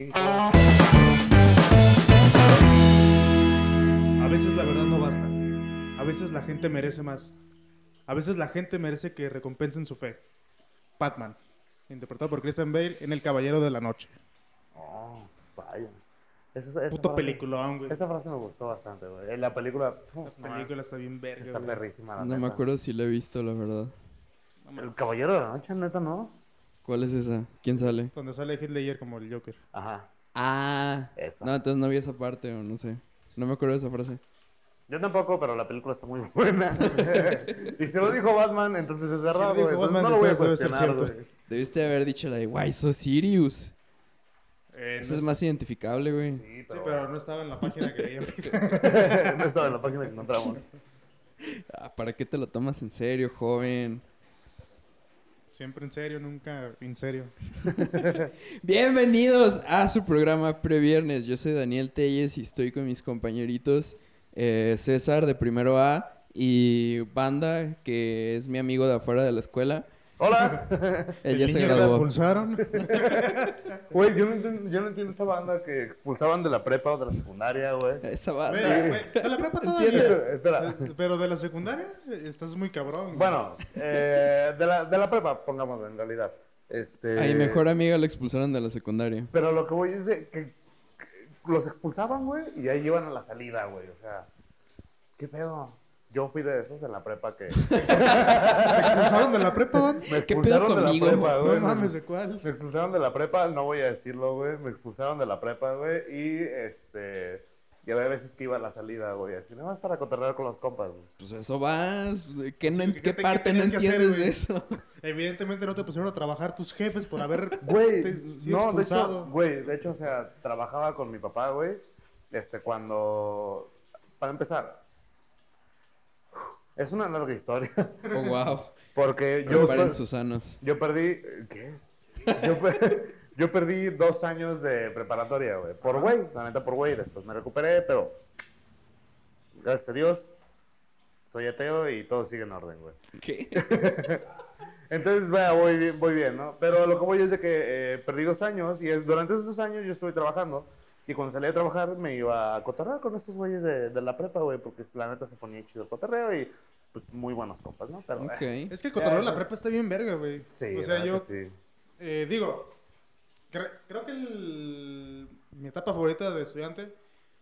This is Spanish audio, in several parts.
A veces la verdad no basta. A veces la gente merece más. A veces la gente merece que recompensen su fe. Batman, interpretado por Christian Bale en El Caballero de la Noche. Oh, vaya. Esa, esa Puto frase- peliculón, güey. Esa frase me gustó bastante, güey. En La película, uf, La película está bien verga, está güey. perrísima, la No me acuerdo si la he visto, la verdad. El Caballero de la Noche, neta, ¿no? ¿Cuál es esa? ¿Quién sale? Donde sale Ledger como el Joker. Ajá, Ah, esa. no, entonces no vi esa parte o no sé. No me acuerdo de esa frase. Yo tampoco, pero la película está muy buena. y se lo dijo Batman, entonces es verdad, güey. No lo voy a cuestionar, güey. Debiste haber dicho la de Why so Sirius. Eh, Esa no es más identificable, güey. Sí, Sí, pero, no estaba en la página que leí no estaba en la página que encontramos. Ah, ¿Para qué te lo tomas en serio, joven? Siempre en serio, nunca en serio. Bienvenidos a su programa Previernes. Yo soy Daniel Telles y estoy con mis compañeritos eh, César de primero A y Banda, que es mi amigo de afuera de la escuela. Hola. Él ya El se graduó. expulsaron. Güey, yo, no entiendo, yo no entiendo esa banda que expulsaban de la prepa o de la secundaria, güey. Esa banda. de la prepa todavía. ¿Entiendes? Espera. Pero de la secundaria estás muy cabrón. güey. Bueno, eh, de, la, de la prepa, pongámoslo en realidad. Este, A mi mejor amiga la expulsaron de la secundaria. Pero lo que voy es de que, que los expulsaban, güey, y ahí iban a la salida, güey. O sea, ¿qué pedo? Yo fui de esos en la prepa que ¿Te expulsaron de la prepa, man? me ¿Qué pedo expulsaron de la conmigo? prepa, No güey. mames, ¿de cuál? Me expulsaron de la prepa, no voy a decirlo, güey. Me expulsaron de la prepa, güey. Y este. Y había veces que iba a la salida, güey. Así nada más para cotorrear con los compas, güey. Pues eso vas. ¿Qué, no- Sí, ¿qué ¿qué te- parte qué no tenías que hacer, entiendes de güey? eso? Evidentemente no te pusieron a trabajar tus jefes por haber Güey, te- no, de expulsado. hecho, güey, de hecho, o sea, trabajaba con mi papá, güey. Este, cuando. Para empezar. Es una larga historia. Oh, wow. Porque yo. Perdí. ¿Qué? Yo, per- yo perdí dos años de preparatoria, güey. Por güey, la neta por güey. Después me recuperé, pero. Gracias a Dios. Soy ateo y todo sigue en orden, güey. ¿Qué? Entonces, vaya, voy bien, voy bien, ¿no? Pero lo que voy es de que eh, perdí dos años y es, durante esos dos años yo estuve trabajando. Y cuando salí a trabajar me iba a cotorrear con estos güeyes de, de la prepa, güey, porque la neta se ponía chido el cotorreo y pues muy buenos compas, ¿no? Pero, Ok. eh, Es que el cotorreo de la prepa está bien verga, güey. sí, o sea, yo sí. eh, digo, cre- creo que el- mi etapa favorita de estudiante,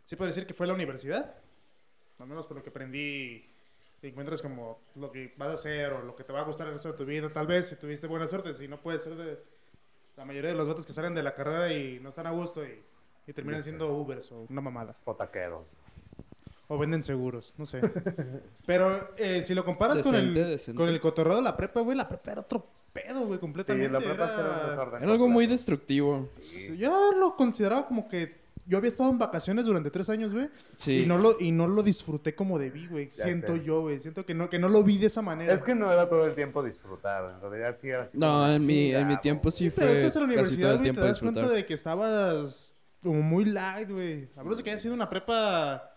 sí puedo decir que fue la universidad. Al menos por lo que aprendí, te encuentras como lo que vas a hacer o lo que te va a gustar el resto de tu vida. Tal vez si tuviste buena suerte, si no puedes ser de la mayoría de los vatos que salen de la carrera y no están a gusto y, y terminan siendo Ubers o una mamada. Potaqueros. O venden seguros, no sé. Pero eh, si lo comparas con, el, decente. con el cotorreo de la prepa, güey, la prepa era otro pedo, güey, Sí, completamente. la prepa era- era un desorden. Era algo muy completo. destructivo. Sí. Yo lo consideraba como que yo había estado en vacaciones durante tres años, güey. Sí. Y, no lo, y no lo disfruté como debí, güey. Ya Siento sé. yo, güey. Siento que no, que no lo vi de esa manera. Es que no era todo el tiempo disfrutar, en realidad sí era así. No, como en mi, en mi chingado. tiempo sí, Sí, pero fue estás en la casi todo universidad, el güey, te tiempo das cuenta de que estabas como muy light, güey. A menos de que haya sido una prepa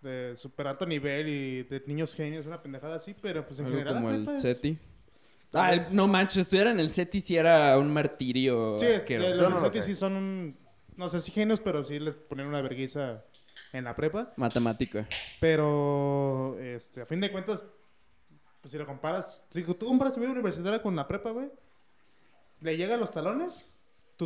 de súper alto nivel y de niños genios, una pendejada así, pero pues en Algo general como la el prepa es- SETI. Ah, el- no manches, estudiar en el SETI sí era un martirio Sí, es- asqueroso. los Yo no del lo CETI sé. sí son un... No sé si genios, pero sí les ponen una vergüenza en la prepa. Matemática. Pero, este, a fin de cuentas, pues si lo comparas, si tú comparas tu vida universitaria con la prepa, güey, le llega a los talones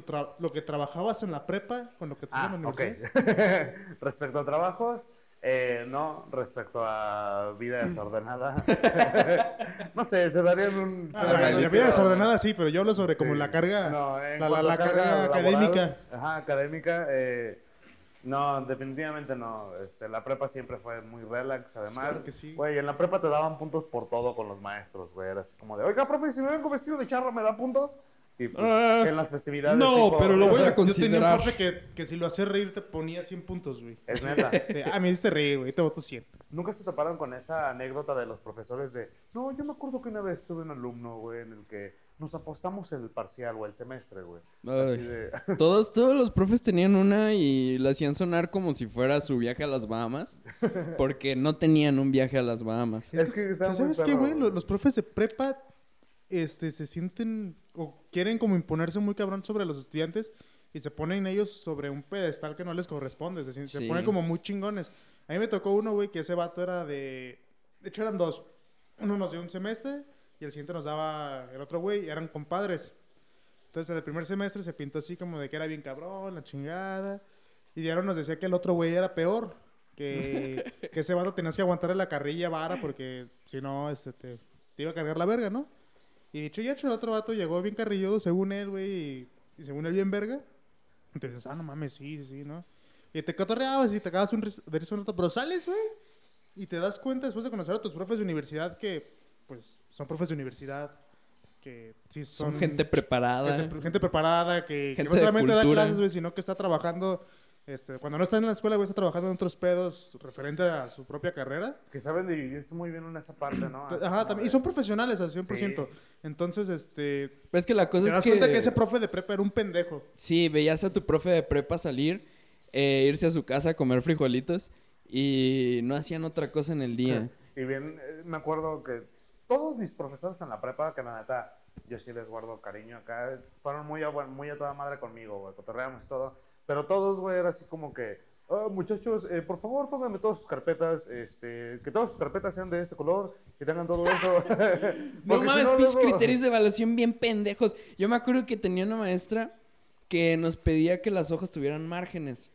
tu tra- lo que trabajabas en la prepa con lo que te Ah, en la ok. universidad. respecto a trabajos, eh, no. Respecto a vida desordenada. no sé, se darían un... se Ah, darían la, la vida desordenada sí, pero yo hablo sobre como Sí. la carga, No, la, la- la carga, laboral, académica. Ajá, académica. eh, no, definitivamente no. Este, la prepa siempre fue muy relax. Además, claro que sí. güey, en la prepa te daban puntos por todo con los maestros, güey. Era así como de, oiga, profe, si me vengo vestido de charro, ¿me da puntos? Y pues, Ah, en las festividades. no, tipo- pero lo voy a Yo tenía un considerar. profe que, que si lo hacía reír te ponía 100 puntos, güey. Es neta. Ah, me hiciste reír, güey, te voto 100. Nunca se toparon con esa anécdota de los profesores de, no, yo me acuerdo que una vez tuve un alumno, güey, en el que nos apostamos el parcial o el semestre, güey. Así de, Todos, todos los profes tenían una y la hacían sonar como si fuera su viaje a las Bahamas. Porque no tenían un viaje a las Bahamas. Es que ¿Sabes qué, güey. Los, los profes de prepa este, se sienten o quieren como imponerse muy cabrón sobre los estudiantes y se ponen ellos sobre un pedestal que no les corresponde. Es decir, se Sí. ponen como muy chingones. A mí me tocó uno, güey, que ese vato era de... De hecho, eran dos. Uno nos dio un semestre y el siguiente nos daba el otro güey. Eran compadres. Entonces, en el primer semestre se pintó así como de que era bien cabrón, la chingada. Y Diario nos decía que el otro güey era peor. Que, que ese vato tenías que aguantarle la carrilla vara porque si no, este, te, te iba a cargar la verga, ¿no? Y dicho y hecho, el otro vato llegó bien carrilludo, según él, güey, y, y según él bien verga. Entonces, ah, no mames, sí, sí, sí, ¿no? Y te cotorreabas y te acabas un de un rato, pero sales, güey, y te das cuenta después de conocer a tus profes de universidad que, pues, son profes de universidad, que sí son... Son gente preparada. Gente, gente preparada, que, no solamente da clases, güey, sino que está trabajando... Este, cuando no está en la escuela, güey, está trabajando en otros pedos referente a su propia carrera. Que saben dividirse muy bien en esa parte, ¿no? Así Ajá, también. Y son profesionales al 100%. Sí. Entonces, este... Pero es que la cosa Te es das que... cuenta que ese profe de prepa era un pendejo. Sí, veías a tu profe de prepa salir, eh, irse a su casa a comer frijolitos y no hacían otra cosa en el día. Y bien, eh, me acuerdo que todos mis profesores en la prepa, que la neta, yo sí les guardo cariño acá, fueron muy a, muy a toda madre conmigo, güey, cotorreamos todo. Pero todos, güey, era así como que, "Ah, muchachos, eh, por favor, pónganme todas sus carpetas, este, que todas sus carpetas sean de este color, que tengan todo eso. No si mames, no, luego- criterios de evaluación bien pendejos. Yo me acuerdo que tenía una maestra que nos pedía que las hojas tuvieran márgenes.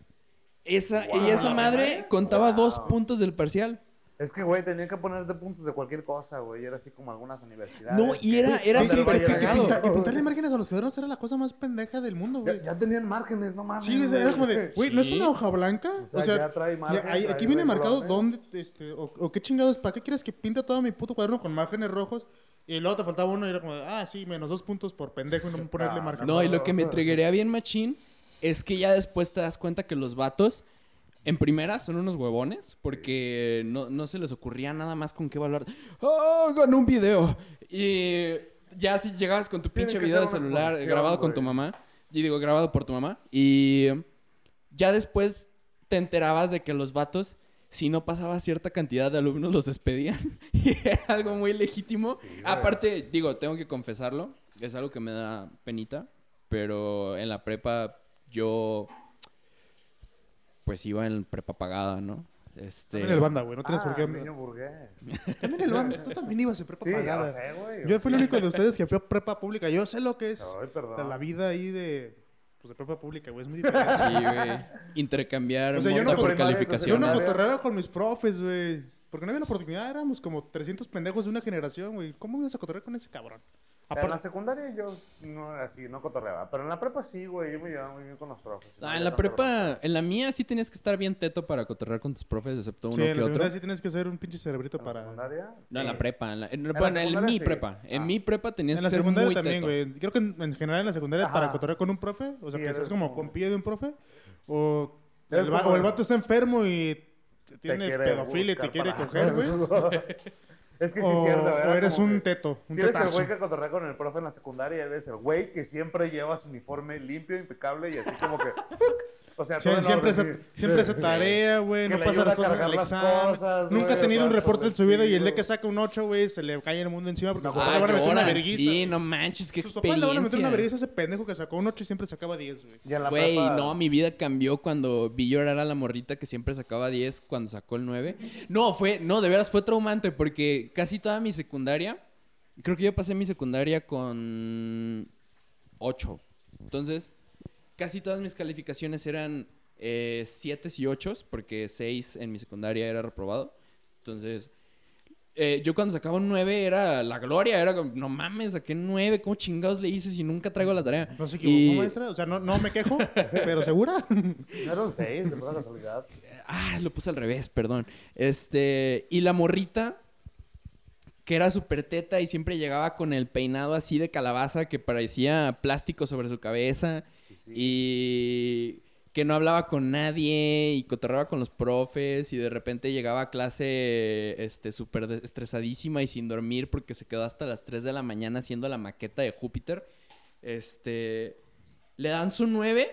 Esa, y esa madre contaba dos puntos del parcial. Es que, güey, tenían que ponerte puntos de cualquier cosa, güey, era así como algunas universidades. No, y que- era- era súper que pintarle márgenes a los cuadernos era la cosa más pendeja del mundo, güey. Ya, ya tenían márgenes, no mames. Sí, güey, era como de, güey, ¿no es una hoja blanca? O O sea, ya trae ya trae aquí viene marcado renglones. dónde, este, o, o qué chingados, ¿para qué quieres que pinte todo mi puto cuaderno con márgenes rojos? Y luego te faltaba uno y era como, de, ah, sí, menos dos puntos por pendejo y no ponerle Ah, margen. No, y lo que me triguería bien machín es que ya después te das cuenta que los vatos, en primera, son unos huevones porque no, no se les ocurría nada más con qué evaluar. ¡Oh, ganó un video! Y ya si llegabas con tu pinche video de celular grabado con güey. tu mamá, y digo, grabado por tu mamá, y ya después te enterabas de que los vatos, si no pasaba cierta cantidad de alumnos, los despedían. y era algo muy legítimo. Sí. Aparte, digo, tengo que confesarlo, es algo que me da penita, pero en la prepa yo pues iba en prepa pagada, ¿no? Este También el banda, güey, no tienes Ah, por qué... niño burgués. También el banda, tú también ibas en prepa Sí, pagada. sé, güey. Yo fui el único de ustedes que fue a prepa pública. Yo sé lo que es Ay, perdón. de la vida ahí de, pues, de prepa pública, güey. Es muy diferente. Sí, güey. Intercambiar O sea, yo no por con- yo no cotorreaba con mis profes, güey. Porque no había la oportunidad, éramos como 300 pendejos de una generación, güey. ¿Cómo ibas a cotorrear con ese cabrón? En la secundaria yo no era así, no cotorreaba. Pero en la prepa sí, güey. Yo me llevaba muy bien con los profes. Ah, en la prepa, en la mía sí tenías que estar bien teto para cotorrear con tus profes, excepto uno sí, en la otro. secundaria sí tienes que ser un pinche cerebrito ¿En la para... secundaria? No, en la prepa. En la, en- la bueno, en secundaria mi sí. prepa. En Ah. mi prepa tenías En la que ser secundaria muy también, teto. güey. Creo que en, en general en la secundaria Ajá. para cotorrear con un profe, o sea, Sí, que seas como compilla de un profe, o el, va- como- o el vato está enfermo y tiene pedofilia y te quiere para- coger, güey. es que sí, O, es cierto. o era eres como un que- teto, un Si eres el güey que cotorrea con el profe en la secundaria, eres el güey que siempre lleva su uniforme limpio, impecable y así como que... O sea, Sí, todo en siempre, sí. siempre se Sí. tarea, güey, no pasa las a cosas en el examen. cosas, Nunca ha tenido un reporte en su vida y el día que saca un 8, güey, se le cae el mundo encima porque No, sus Ah, le van a meter una verguiza. sí, no manches, qué sus papás le van a meter una experiencia. vergüenza a ese pendejo que sacó un 8 y siempre sacaba 10, güey. Y en la Güey, prepa- no, mi vida cambió cuando vi llorar a la morrita que siempre sacaba 10 cuando sacó el 9. No, fue, no, de veras fue traumante porque casi toda mi secundaria, creo que yo pasé mi secundaria con 8. Entonces, casi todas mis calificaciones eran 7 y 8 porque 6 en mi secundaria era reprobado. Entonces, eh, yo cuando sacaba un 9 era la gloria, era como, no mames, saqué 9, ¿cómo chingados le hice si nunca traigo la tarea? No se equivocó, Y- maestra. O sea, no, no me quejo, pero segura. No era un 6, de pura casualidad. Ah, lo puse al revés, perdón. Este, y la morrita, que era súper teta y siempre llegaba con el peinado así de calabaza que parecía plástico sobre su cabeza y que no hablaba con nadie y cotorreaba con los profes y de repente llegaba a clase este súper estresadísima y sin dormir porque se quedó hasta las 3 de la mañana haciendo la maqueta de Júpiter. Este, le dan su 9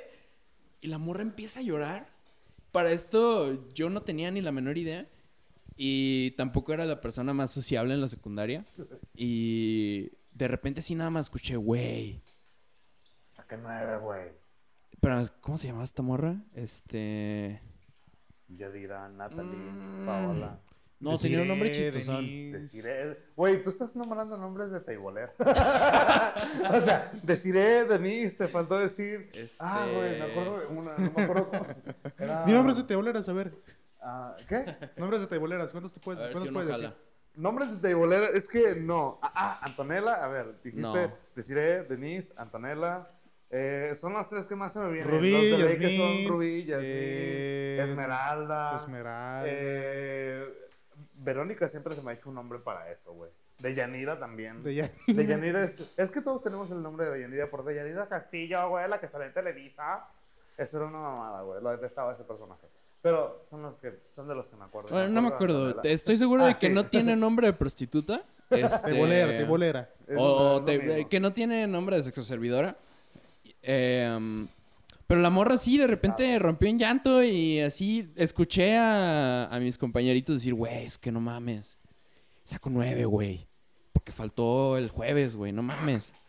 y la morra empieza a llorar. Para esto yo no tenía ni la menor idea y tampoco era la persona más sociable en la secundaria y de repente así nada más escuché, güey. Saqué 9, güey. Pero, ¿cómo se llamaba esta morra? Este... Yadira, Natalie, Mm. Paola. No, tenía un nombre chistosón. Güey, tú estás nombrando nombres de teibolera. o sea, deciré, Denise, te faltó decir. Ah, güey, me acuerdo de una, no me acuerdo. cómo- Era... Mi nombre es de teiboleras, a ver. Ah, ¿Qué? Nombres de teiboleras, ¿cuántos te puedes, cuántos si puedes jala. decir? Nombres de teibolera, es que no. Ah, ah, Antonella, a ver, dijiste, No. deciré, Denise, Antonella. Eh, son las tres que más se me vienen. Rubí, Los de ley que Yasmín, son Rubí, Yasmín, eh, Esmeralda. Esmeralda. Eh, Verónica siempre se me ha hecho un nombre para eso, güey. De Yanira también. De ya- De Yanira es... Es que todos tenemos el nombre de Yanira por de Yanira Castillo, güey, la que sale en Televisa. Eso era una mamada, güey. Lo detestaba ese personaje. Pero son los que son de los que me acuerdo. Bueno, no me acuerdo. Estoy seguro Ah, de que sí. no tiene nombre de prostituta. Este... Teibolera, teibolera. Es lo- O te- que no tiene nombre de sexo servidora. Eh, pero la morra sí, de repente rompió en llanto y así escuché a, a mis compañeritos decir, güey, es que no mames. Saco nueve, güey. Porque faltó el jueves, güey, no mames.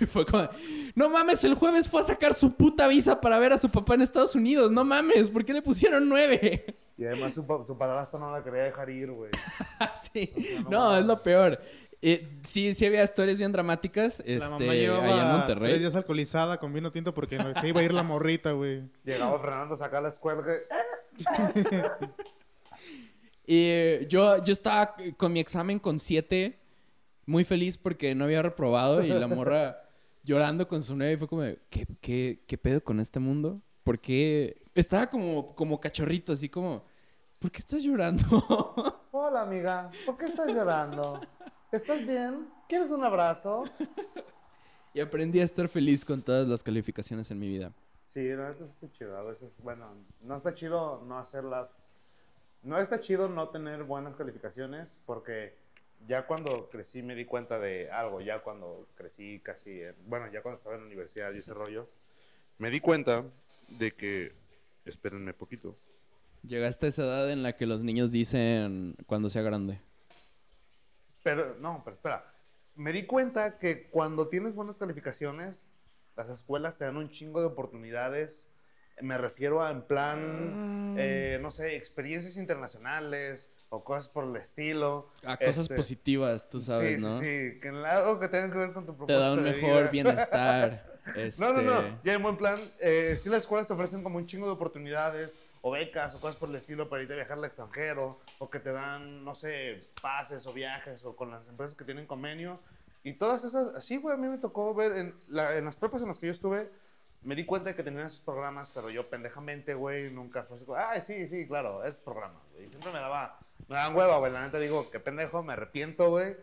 Y fue como, no mames, el jueves fue a sacar su puta visa para ver a su papá en Estados Unidos. No mames, ¿por qué le pusieron nueve? Y además su, su padrastro no la quería dejar ir, güey. sí. no No, es lo peor. Eh, sí, sí había historias bien dramáticas La este, mamá llevaba allá en tres Monterrey. días alcoholizada con vino tinto porque no- se iba a ir la morrita, güey. Llegaba Fernando a sacar la escuela. Que... Y yo, yo estaba con mi examen con siete, muy feliz porque no había reprobado y la morra llorando con su nueve y fue como, ¿qué, qué, qué pedo con este mundo? ¿Por qué? Estaba como, como cachorrito, así como, ¿por qué estás llorando? Hola, amiga. ¿Por qué estás llorando? ¿Estás bien? ¿Quieres un abrazo? y aprendí a estar feliz con todas las calificaciones en mi vida. Sí, no, está chido. A veces, bueno, no está chido no hacerlas. No está chido no tener buenas calificaciones porque ya cuando crecí me di cuenta de algo. Ya cuando crecí casi, en- bueno, ya cuando estaba en la universidad y ese rollo, me di cuenta de que, espérenme poquito. Llegaste a esa edad en la que los niños dicen cuando sea grande. Pero, no, pero espera. Me di cuenta que cuando tienes buenas calificaciones, las escuelas te dan un chingo de oportunidades. Me refiero a, en plan, eh, no sé, experiencias internacionales o cosas por el estilo. A cosas Este, positivas, tú sabes, sí, ¿no? Sí, sí, que algo que tenga que ver con tu Te propósito da un de mejor vida. bienestar. No, no, no. este, Ya en buen plan, eh, sí las escuelas te ofrecen como un chingo de oportunidades o becas o cosas por el estilo para irte a viajar al extranjero o que te dan, no sé, pases o viajes o con las empresas que tienen convenio. Y todas esas, así, güey, a mí me tocó ver en, la- en las prepas en las que yo estuve, me di cuenta de que tenían esos programas, pero yo pendejamente, güey, nunca fue así ay, sí, sí, claro, esos programas, güey. Siempre me daba, me daban hueva, güey. La neta digo, qué pendejo, me arrepiento, güey,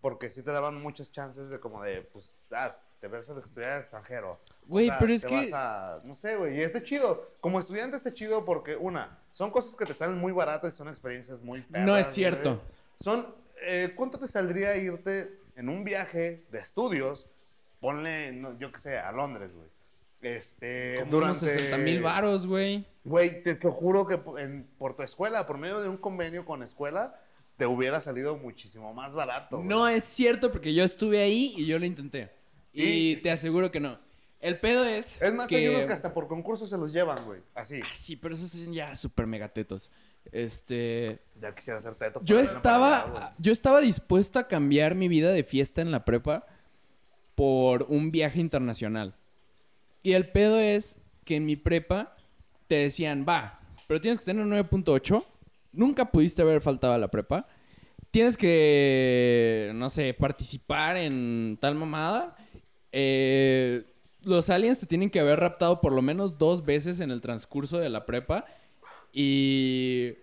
porque sí te daban muchas chances de como de, pues, ah, te vas a estudiar al extranjero. Güey, O sea, pero es te que- vas a- no sé, güey, y está chido. Como estudiante está chido porque, una, son cosas que te salen muy baratas y son experiencias muy perras, No es cierto. Son, eh, ¿cuánto te saldría irte en un viaje de estudios? Ponle, no, yo qué sé, a Londres, güey. Este, como durante... unos 60 mil varos, güey. Güey, te, te juro que en- por tu escuela, por medio de un convenio con escuela, te hubiera salido muchísimo más barato. güey. No es cierto porque yo estuve ahí y yo lo intenté. Y, Y- te aseguro que no. El pedo es. Es más, que... hay unos que hasta por concurso se los llevan, güey. Así. Ah, sí, pero esos son ya súper megatetos. Este. Ya quisiera ser teto. Yo estaba. Yo estaba dispuesto a cambiar mi vida de fiesta en la prepa por un viaje internacional. Y el pedo es que en mi prepa te decían, va, pero tienes que tener un 9.8. Nunca pudiste haber faltado a la prepa. Tienes que, no sé, participar en tal mamada. Eh, los aliens te tienen que haber raptado por lo menos dos veces en el transcurso de la prepa. Y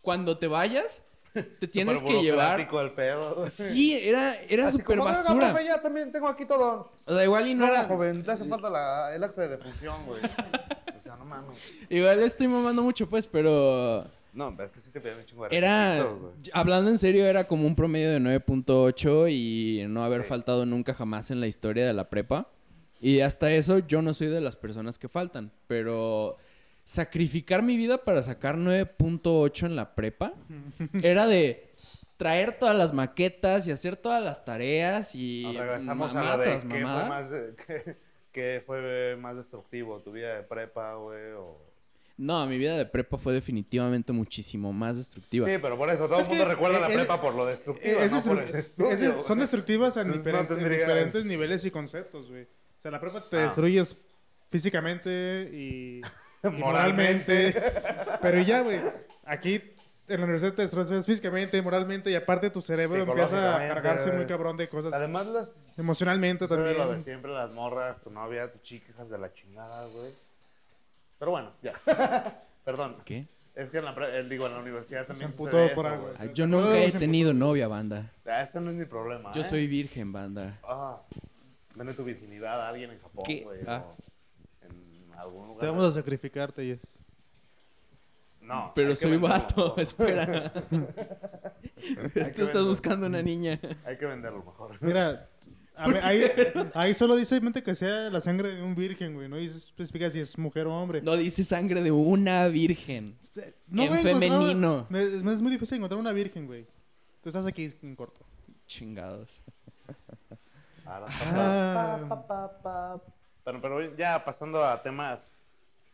cuando te vayas, te tienes que llevar... el pedo. Sí, era, era Así súper como, "Oiga, basura. profe, ya también tengo aquí todo. O sea, igual y no No, era... joven, te hace falta la- el acta de defunción, güey. O sea, no mames. Igual estoy mamando mucho, pues, pero... No, es que sí te piden un chingo de Era... Hablando en serio, era como un promedio de 9.8 y no haber Sí. faltado nunca jamás en la historia de la prepa. Y hasta eso, yo no soy de las personas que faltan. Pero sacrificar mi vida para sacar 9.8 en la prepa era de traer todas las maquetas y hacer todas las tareas y Nos regresamos a lo de qué fue más, qué, ¿qué fue más destructivo? ¿Tu vida de prepa, güey? O... No, mi vida de prepa fue definitivamente muchísimo más destructiva. Sí, pero por eso todo Es el mundo que, recuerda la prepa es- por lo destructivo, Es no por el estudio, son destructivas en, Entonces, no diferente- en diferentes niveles y conceptos, güey. O sea, la prepa te Ah. destruyes físicamente y, y Moralmente. moralmente. Pero ya, güey, aquí en la universidad te destruyes físicamente, moralmente y aparte tu cerebro empieza a cargarse muy cabrón de cosas Además, las emocionalmente sucede lo de también. siempre, las morras, tu novia, tu chica, hijas de la chingada, güey. Pero bueno, ya. Perdón. ¿Qué? Es que en la, pre- eh, digo, en la universidad Se también emputó sucede por eso, algo. Ah, yo nunca he se tenido novia, banda. Ah, Ese no es mi problema, Yo ¿eh? soy virgen, banda. Ah, vende tu virginidad a alguien en Japón, ¿Qué? güey. Ah. o en algún lugar. Te vamos a sacrificarte, Yes. No. Pero que soy venderlo vato, espera. Tú estás venderlo. buscando una niña. Hay que venderlo mejor. Mira, a ver, ahí, ahí solo dice mente que sea la sangre de un virgen, güey. No dice especifica si es mujer o hombre. No dice sangre de una virgen. No en femenino. me- me es muy difícil encontrar una virgen, güey. Tú estás aquí en corto. Chingados. Ahora, Ah. pa, pa, pa, pa. Pero, pero ya pasando a temas,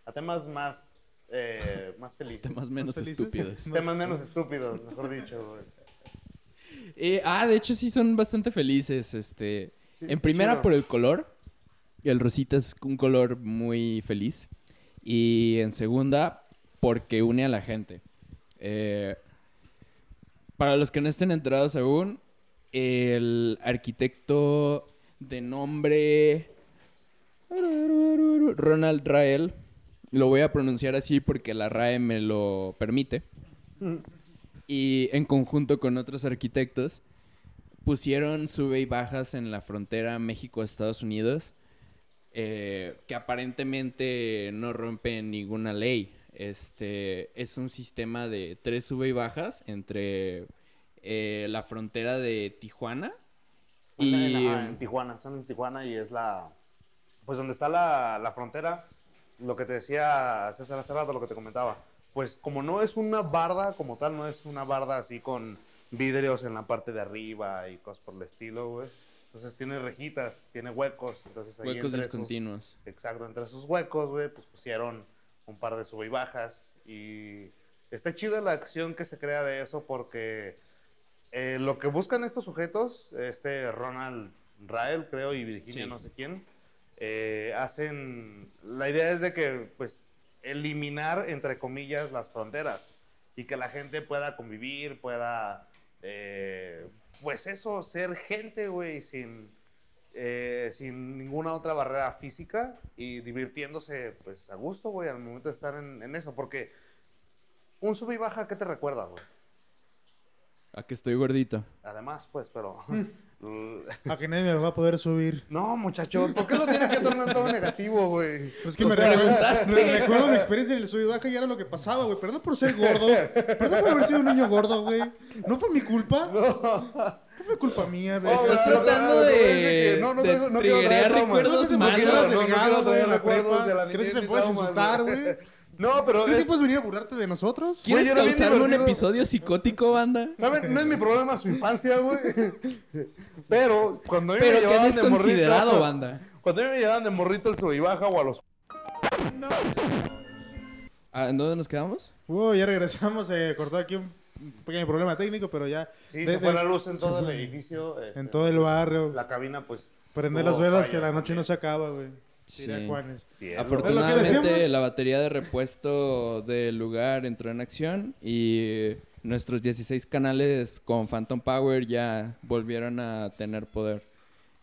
a temas más, eh, más felices. Temas menos felices? estúpidos. Temas menos estúpidos, mejor dicho, güey. Eh, ah, de hecho sí son bastante felices. Este, Sí, en primera por el color. El rosita es un color muy feliz. Y en segunda, porque une a la gente. Eh, para los que no estén enterados aún, el arquitecto de nombre Ronald Rael, lo voy a pronunciar así porque la RAE me lo permite, y en conjunto con otros arquitectos, pusieron sube y bajas en la frontera México-Estados Unidos eh, que aparentemente no rompen ninguna ley. Este es un sistema de tres sube y bajas entre eh, la frontera de Tijuana En, y en Tijuana, están en Tijuana y es la, pues donde está la, la frontera, lo que te decía César hace rato, lo que te comentaba, pues como no es una barda como tal, no es una barda así con vidrios en la parte de arriba y cosas por el estilo, güey. Entonces tiene rejitas, tiene huecos, entonces ahí huecos entre esos- discontinuos. Exacto, entre esos huecos, güey, pues pusieron un par de sube y bajas. Y está chida la acción que se crea de eso porque eh, lo que buscan estos sujetos, este Ronald Rael, creo, y Virginia, Sí. no sé quién, eh, hacen. La idea es de que, pues, eliminar, entre comillas, las fronteras y que la gente pueda convivir, pueda. eh, pues eso, ser gente, güey, sin eh, sin ninguna otra barrera física y divirtiéndose pues a gusto, güey, al momento de estar en, en eso, porque un sube y baja, ¿qué te recuerda, güey? A que estoy gordito. Además, pues, pero... A que nadie me va a poder subir. no, muchacho, ¿por qué lo tienes que tornar todo negativo, güey? Pues que Pues me preguntaste. re- recuerdo mi experiencia en el sub y baja y era lo que pasaba, güey. Perdón por ser gordo. Perdón por haber sido un niño gordo, güey. ¿No fue mi culpa? No. fue culpa mía, güey. No, Estás claro, tratando claro, de, es de que no, no de no recuerdos Solamente porque malos. eras no, delgado, quiero güey, traer en la recuerdos prepa. de la ¿Crees que niñez te ni puedes traumas, insultar, güey? No, pero... ¿Crees es- que puedes venir a burlarte de nosotros? ¿Quieres Güey, causarme un episodio psicótico, banda? ¿Saben? No es mi problema su infancia, güey. Pero cuando a mí Pero me qué llevaban de morrito- banda. Cuando a mí me llevaban de morrito al o a los... Ah, ¿En dónde nos quedamos? Wow, ya regresamos. Eh, cortó aquí un pequeño problema técnico, pero ya Sí, De- se fue de- la luz en todo el edificio. este, en todo el barrio. La cabina, pues... Prender las velas que la noche también. no se acaba, güey. Sí. Afortunadamente la batería de repuesto del lugar entró en acción y nuestros 16 canales con Phantom Power ya volvieron a tener poder.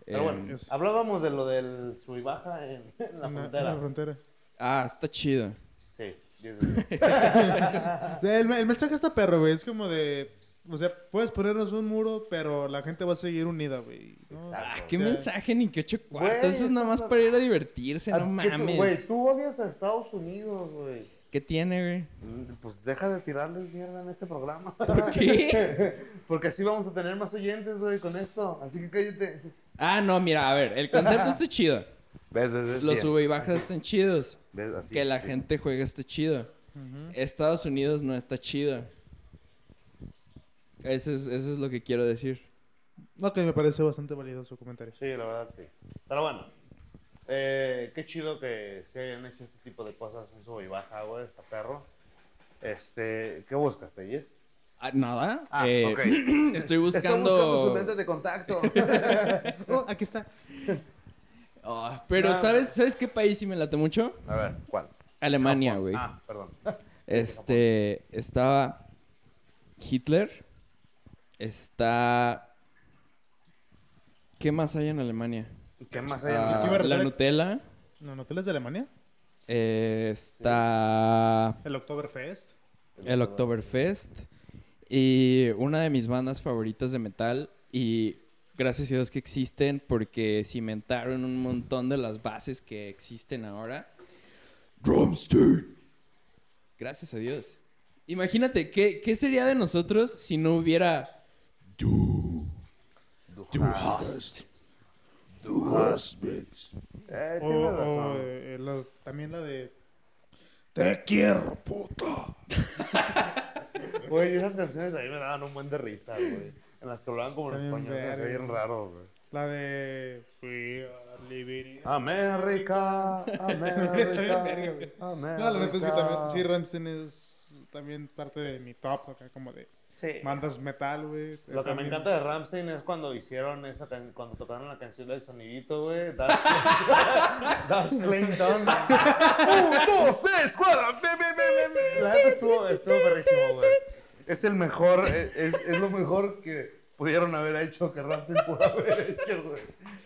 Pero Em, bueno, hablábamos de lo del sub y baja en, en la En la- en frontera. la frontera. ah, está chido. Sí. El, el mensaje está perro, güey. Es como de. O sea, puedes ponernos un muro, pero la gente va a seguir unida, güey. ¿no? Ah, qué o sea- mensaje ni qué ocho cuartos. Güey, Eso es nada más para ir a divertirse, no ¿A qué tú- mames. Güey, tú odias a Estados Unidos, güey. ¿Qué tiene, güey? Mm, Pues deja de tirarles mierda en este programa. ¿Por qué? Porque así vamos a tener más oyentes, güey, con esto. Así que cállate. Ah, no, mira, a ver, el concepto está chido. ¿Ves? ¿Ves? Los sube y bajas están chidos. ¿Ves? Así. Que la gente juegue está chido. Estados Unidos no está chido. Eso es, eso es lo que quiero decir. No, que me parece bastante válido su comentario. Sí, la verdad, sí. Pero bueno. Eh, qué chido que se hayan hecho este tipo de cosas, un sub y baja, güey, está perro. Este, ¿qué buscas, Telles? Ah, Nada. Ah, eh, ok. Estoy Estoy buscando buscando. su lente de contacto. Oh, aquí está. Ah, pero Nada. ¿sabes, ¿sabes qué país sí me late mucho? A ver, ¿cuál? Alemania, güey. Ah, perdón. Este, estaba Hitler. Está... ¿Qué más hay en Alemania? ¿Qué más hay? Ah, ¿Qué iba a la? Nutella. ¿No, ¿No es de Alemania? eh, está El Oktoberfest. el Oktoberfest. Y una de mis bandas favoritas de metal. Y gracias a Dios que existen porque cimentaron un montón de las bases que existen ahora. Drumstick. Gracias a Dios. Imagínate, ¿qué, qué sería de nosotros si no hubiera... Du, du hast. Du hast mich. Eh, O, tienes o, razón. eh, la- también la de... Te quiero, puta. Güey, esas canciones a mí me daban un buen de risa, güey. En las que hablaban como en Está bien español, se me hacía verga. bien raro, güey. La de... We are living... Ah, América, También está bien América, güey. América. No, la neta es que también... Sí, Rammstein es también parte de mi top, acá, como de Sí. bandas metal, güey. Lo que me bien- encanta de Ramstein es cuando hicieron esa can- cuando tocaron la canción del sonidito, güey. Das, das Clinton. Un, dos, tres, cuatro. La neta estuvo, estuvo perrísimo, güey. Es el mejor, es, es, es lo mejor que pudieron haber hecho, que Ramstein pudo haber hecho, güey.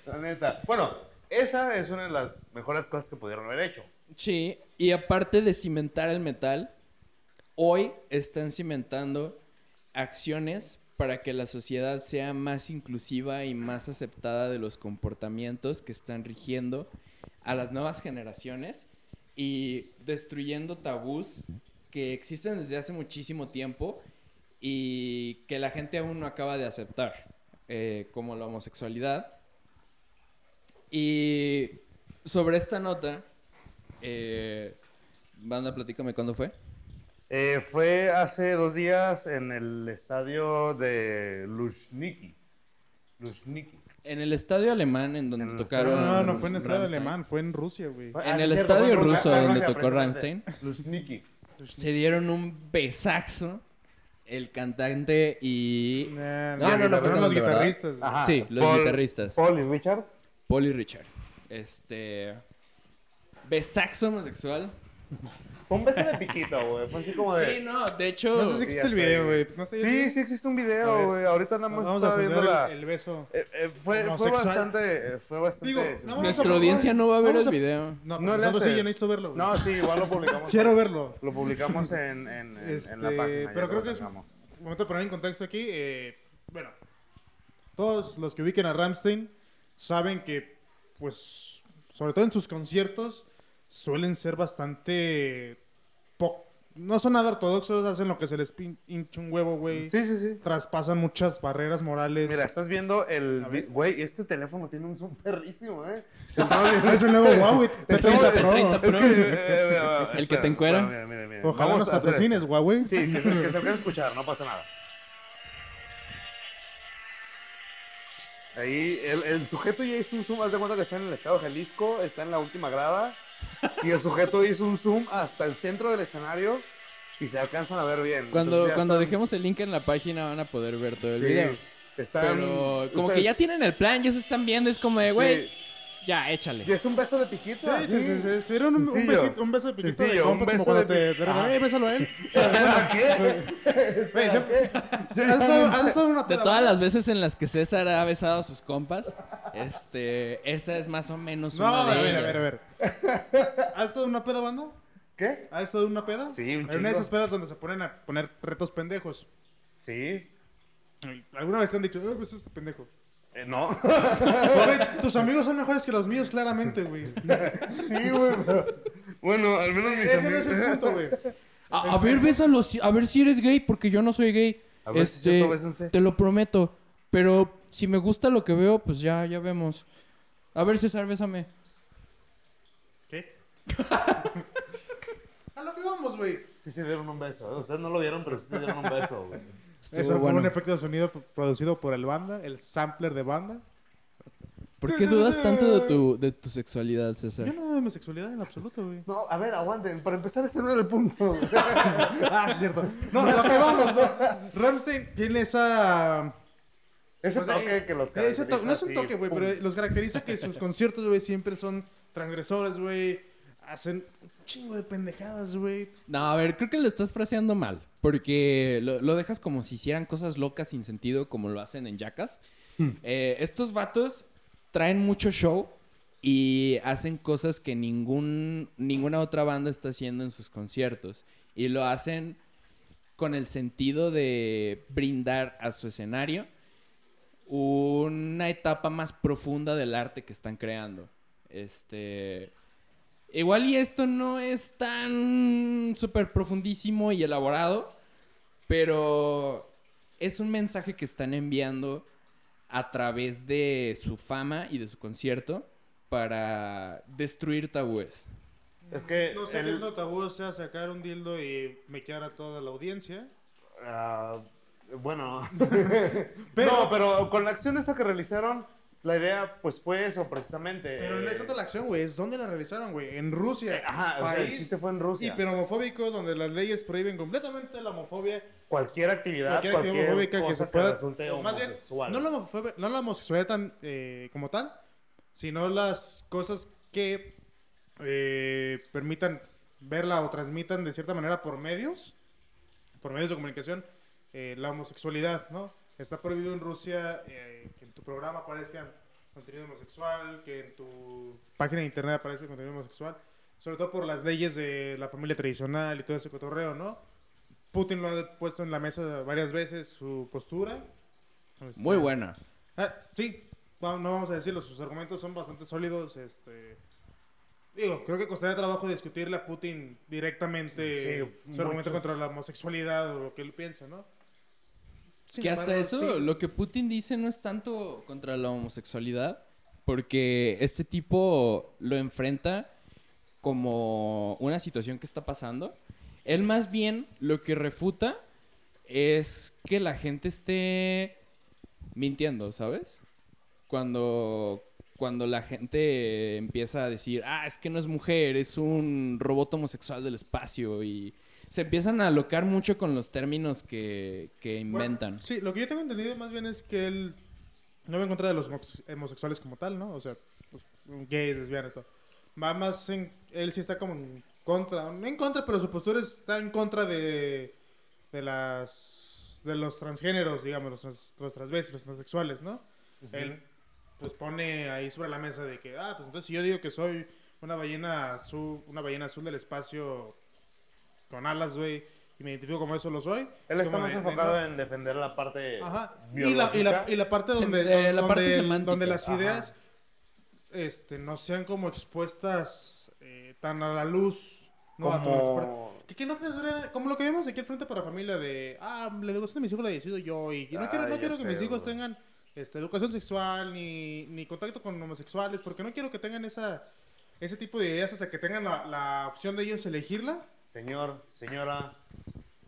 La neta. Bueno, esa es una de las mejores cosas que pudieron haber hecho. Sí, y aparte de cimentar el metal, hoy están cimentando acciones para que la sociedad sea más inclusiva y más aceptada de los comportamientos que están rigiendo a las nuevas generaciones y destruyendo tabús que existen desde hace muchísimo tiempo y que la gente aún no acaba de aceptar, eh, como la homosexualidad. Y sobre esta nota, eh, banda, platícame cuándo fue. Eh, fue hace dos días en el estadio de Lushniki. Lushniki. En el estadio alemán en donde En tocaron. No, no, no fue en el estadio Rammstein. alemán, fue en Rusia, güey. En ah, el es estadio ruso Rusia, donde Rusia, tocó precisamente. Lushniki. Se dieron un besazo el cantante y. Nah, No, no, no, fueron fueron los guitarristas. Ajá. Sí, los Paul- guitarristas. Paul y Richard. Paul y Richard. Este. Besazo homosexual. Fue un beso de piquito, güey. Fue así como de. Sí, no, de hecho. No sé si existe el video, güey. ¿No el Sí, sí existe un video, güey. Ahorita nada más Vamos a estaba viendo la. el, el beso. Eh, eh, fue, fue bastante. eh, Fue bastante. Digo, no, Nuestra audiencia no va a ver Vamos el a- video. No, No nosotros hace- sí, yo necesito verlo. No, sí, igual lo publicamos. Quiero verlo. Lo publicamos en, en, en, en Este, la página. pero creo que es- tengamos. Momento de poner en contexto aquí. eh, bueno, todos los que ubiquen a Ramstein saben que, pues, sobre todo en sus conciertos, suelen ser bastante. po- no son nada ortodoxos, hacen lo que se les pin- hincha un huevo, güey. Sí, sí, sí. Traspasan muchas barreras morales. Mira, estás viendo el. Güey, este teléfono tiene un zoom perrísimo, ¿eh? es el nuevo Huawei P30 Pro. P30 Es Pro. que, eh, eh, eh, El que te encuera. Mira, mira, mira. Ojalá Vamos nos patrocines. Huawei. Sí, que se, que se alcance a escuchar, no pasa nada. Ahí, el, el sujeto ya hizo un zoom, haz de cuenta que está en el estado de Jalisco, está en la última grada, y el sujeto hizo un zoom hasta el centro del escenario y se alcanzan a ver bien. Cuando, cuando están- dejemos el link en la página van a poder ver todo el Sí, video. están- Pero como que ya tienen el plan, ya se están viendo, es como de, güey, Sí. Ya, échale. Y es un beso de piquito. Sí, sí, sí, Era un, besito, un beso de piquito de Sencillo, un compas, como beso cuando de te, Ajá. "Eh, bésalo a él. ¿Para qué? ¿Has estado- has estado en una De todas las veces en las que César ha besado a sus compas, este, esa es más o menos No, una a de ver, a ver, a ver. ¿Has estado una peda, banda? ¿Qué? ¿Has estado en una peda? Sí, un En una de esas pedas donde se ponen a poner retos pendejos. Sí. ¿Alguna vez te han dicho, eh, pues este pendejo? Eh, no. Güey, tus amigos son mejores que los míos, claramente, güey. sí, güey. pero- Bueno, al menos mis Ese no amigos. es el punto, güey. A, a ver, bésalo, si- a ver si eres gay, porque yo no soy gay. A ver este, bésense. te lo prometo. Pero si me gusta lo que veo, pues ya, ya vemos. A ver, César, bésame. ¿Qué? a lo que vamos, güey. Sí se dieron un beso. Ustedes no lo vieron, pero sí se dieron un beso, güey. Estuvo Eso fue bueno. un efecto de sonido producido por el banda, el sampler de banda. ¿Por qué dudas tanto de tu, de tu sexualidad, César? Yo no de mi sexualidad en absoluto, güey. No, a ver, aguanten. Para empezar, ese no era el punto. ah, sí, es cierto. No, lo que vamos, ¿no? Rammstein tiene esa... ese o sea, toque que los ese to- No es un caracteriza toque, güey, pero los caracteriza que sus conciertos, güey, siempre son transgresores, güey. Hacen un chingo de pendejadas, güey. No, a ver, creo que lo estás fraseando mal. Porque lo, lo dejas como si hicieran cosas locas sin sentido, como lo hacen en Jackass. Eh, estos vatos traen mucho show y hacen cosas que ningún, ninguna otra banda está haciendo en sus conciertos. Y lo hacen con el sentido de brindar a su escenario una etapa más profunda del arte que están creando. Este. Igual y esto no es tan súper profundísimo y elaborado, pero es un mensaje que están enviando a través de su fama y de su concierto para destruir tabúes. Es que. No sé el- tabú sea sacar un dildo y mequear a toda la audiencia. Ah, bueno. Pero- no, pero con la acción esta que realizaron, la idea pues fue eso precisamente. Pero no es eh, tanto la acción, güey. Es donde la realizaron, güey. En Rusia. eh, Ajá, o sea, el país chiste fue en Rusia. hiper homofóbico, donde las leyes prohíben completamente la homofobia. Cualquier actividad, Cualquier cualquier, homofóbica que se pueda. o más bien, no la, homofobia- no la homosexualidad tan, eh, como tal, sino las cosas que eh, permitan verla o transmitan de cierta manera por medios, por medios de comunicación, eh, la homosexualidad, ¿no? Está prohibido en Rusia eh, que en tu programa aparezcan contenido homosexual, que en tu página de internet aparezca contenido homosexual, sobre todo por las leyes de la familia tradicional y todo ese cotorreo, ¿no? Putin lo ha puesto en la mesa varias veces su postura. Este, Muy buena. Ah, sí, no vamos a decirlo, sus argumentos son bastante sólidos. Este, digo, creo que costaría trabajo discutirle a Putin directamente Sí, su argumento contra la homosexualidad o lo que él piensa, ¿no? Sin que hasta embargo, eso, sí, lo que Putin dice no es tanto contra la homosexualidad, porque este tipo lo enfrenta como una situación que está pasando. Él más bien lo que refuta es que la gente esté mintiendo, ¿sabes? Cuando, cuando la gente empieza a decir, ah, es que no es mujer, es un robot homosexual del espacio y se empiezan a alocar mucho con los términos que, que Bueno, inventan. sí, lo que yo tengo entendido más bien es que él no va en contra de los homo- homosexuales como tal, ¿no? O sea, pues, gays, lesbianas, todo. Va más en... Él sí está como en contra, no en contra, pero su postura está en contra de, de las... de los transgéneros, digamos, los, trans- los transvestis, los transexuales, ¿no? Él pues pone ahí sobre la mesa de que, ah, pues entonces si yo digo que soy una ballena azul, una ballena azul del espacio con alas, güey, y me identifico como eso lo soy. Él es está como más de enfocado en defender la parte Ajá. Y la, y, la, y la parte Sem- donde, eh, la donde, parte semántica. donde las Ajá. ideas este, no sean como expuestas eh, tan a la luz. No, a tu- como... que, que no como lo que vemos aquí al frente para familia de, ah, la educación de mis hijos la decido yo y no Ah, quiero, no quiero que sé, mis hijos tengan este, educación sexual ni, ni contacto con homosexuales porque no quiero que tengan esa, ese tipo de ideas hasta que tengan la, la opción de ellos elegirla. Señor, señora,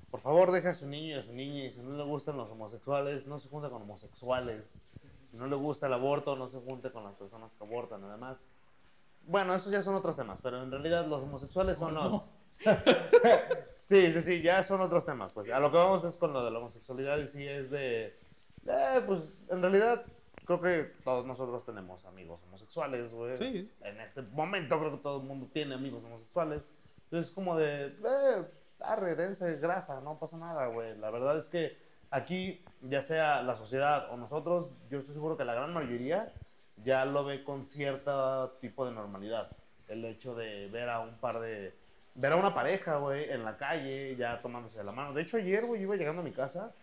por favor deja a su niño y a su niña y si no le gustan los homosexuales, no se junte con homosexuales. Si no le gusta el aborto, no se junte con las personas que abortan. Además, bueno, esos ya son otros temas, pero en realidad los homosexuales son los... sí, sí, sí, ya son otros temas. Pues a lo que vamos es con lo de la homosexualidad y sí es de... eh, pues en realidad creo que todos nosotros tenemos amigos homosexuales, güey. Sí. En este momento creo que todo el mundo tiene amigos homosexuales. Entonces es como de, eh, arre, dense grasa, no pasa nada, güey. La verdad es que aquí, ya sea la sociedad o nosotros, yo estoy seguro que la gran mayoría ya lo ve con cierto tipo de normalidad. El hecho de ver a un par de... Ver a una pareja, güey, en la calle, ya tomándose la mano. De hecho, ayer, güey, iba llegando a mi casa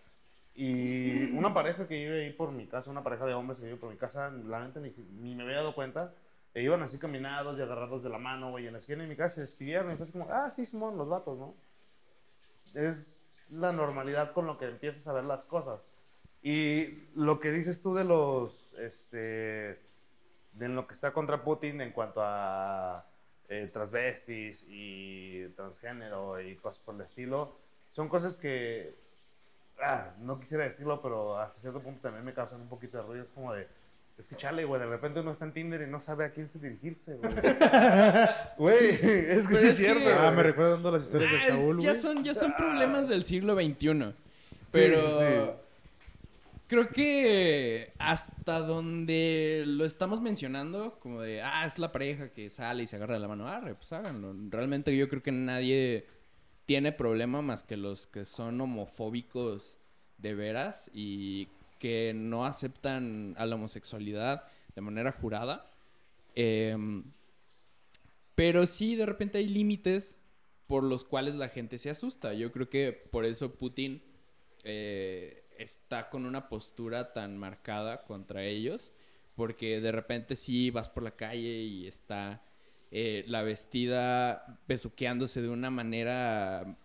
y una pareja que vive ahí por mi casa, una pareja de hombres que vive por mi casa, la neta ni, ni me había dado cuenta. E iban así caminados y agarrados de la mano, güey, en la esquina de mi casa se despidieron y fue como, ah, sí, Simón, los vatos, ¿no? Es la normalidad con lo que empiezas a ver las cosas. Y lo que dices tú de los, este, de lo que está contra Putin en cuanto a eh, transvestis y transgénero y cosas por el estilo, son cosas que, ah, no quisiera decirlo, pero hasta cierto punto también me causan un poquito de ruido. Es como de, Es que chale, güey, de repente uno está en Tinder y no sabe a quién se dirigirse, güey. Güey, es que Pero sí es es cierto. que- Ah, me recuerda dando las historias de Ah, Saúl, ya güey. son, ya son problemas del siglo XXI. Pero sí. creo que hasta donde lo estamos mencionando, como de, ah, es la pareja que sale y se agarra de la mano, arre, pues háganlo. Realmente yo creo que nadie tiene problema más que los que son homofóbicos de veras y que no aceptan a la homosexualidad de manera jurada. Em, pero sí, de repente hay límites por los cuales la gente se asusta. Yo creo que por eso Putin eh, está con una postura tan marcada contra ellos, porque de repente sí vas por la calle y está eh, la vestida besuqueándose de una manera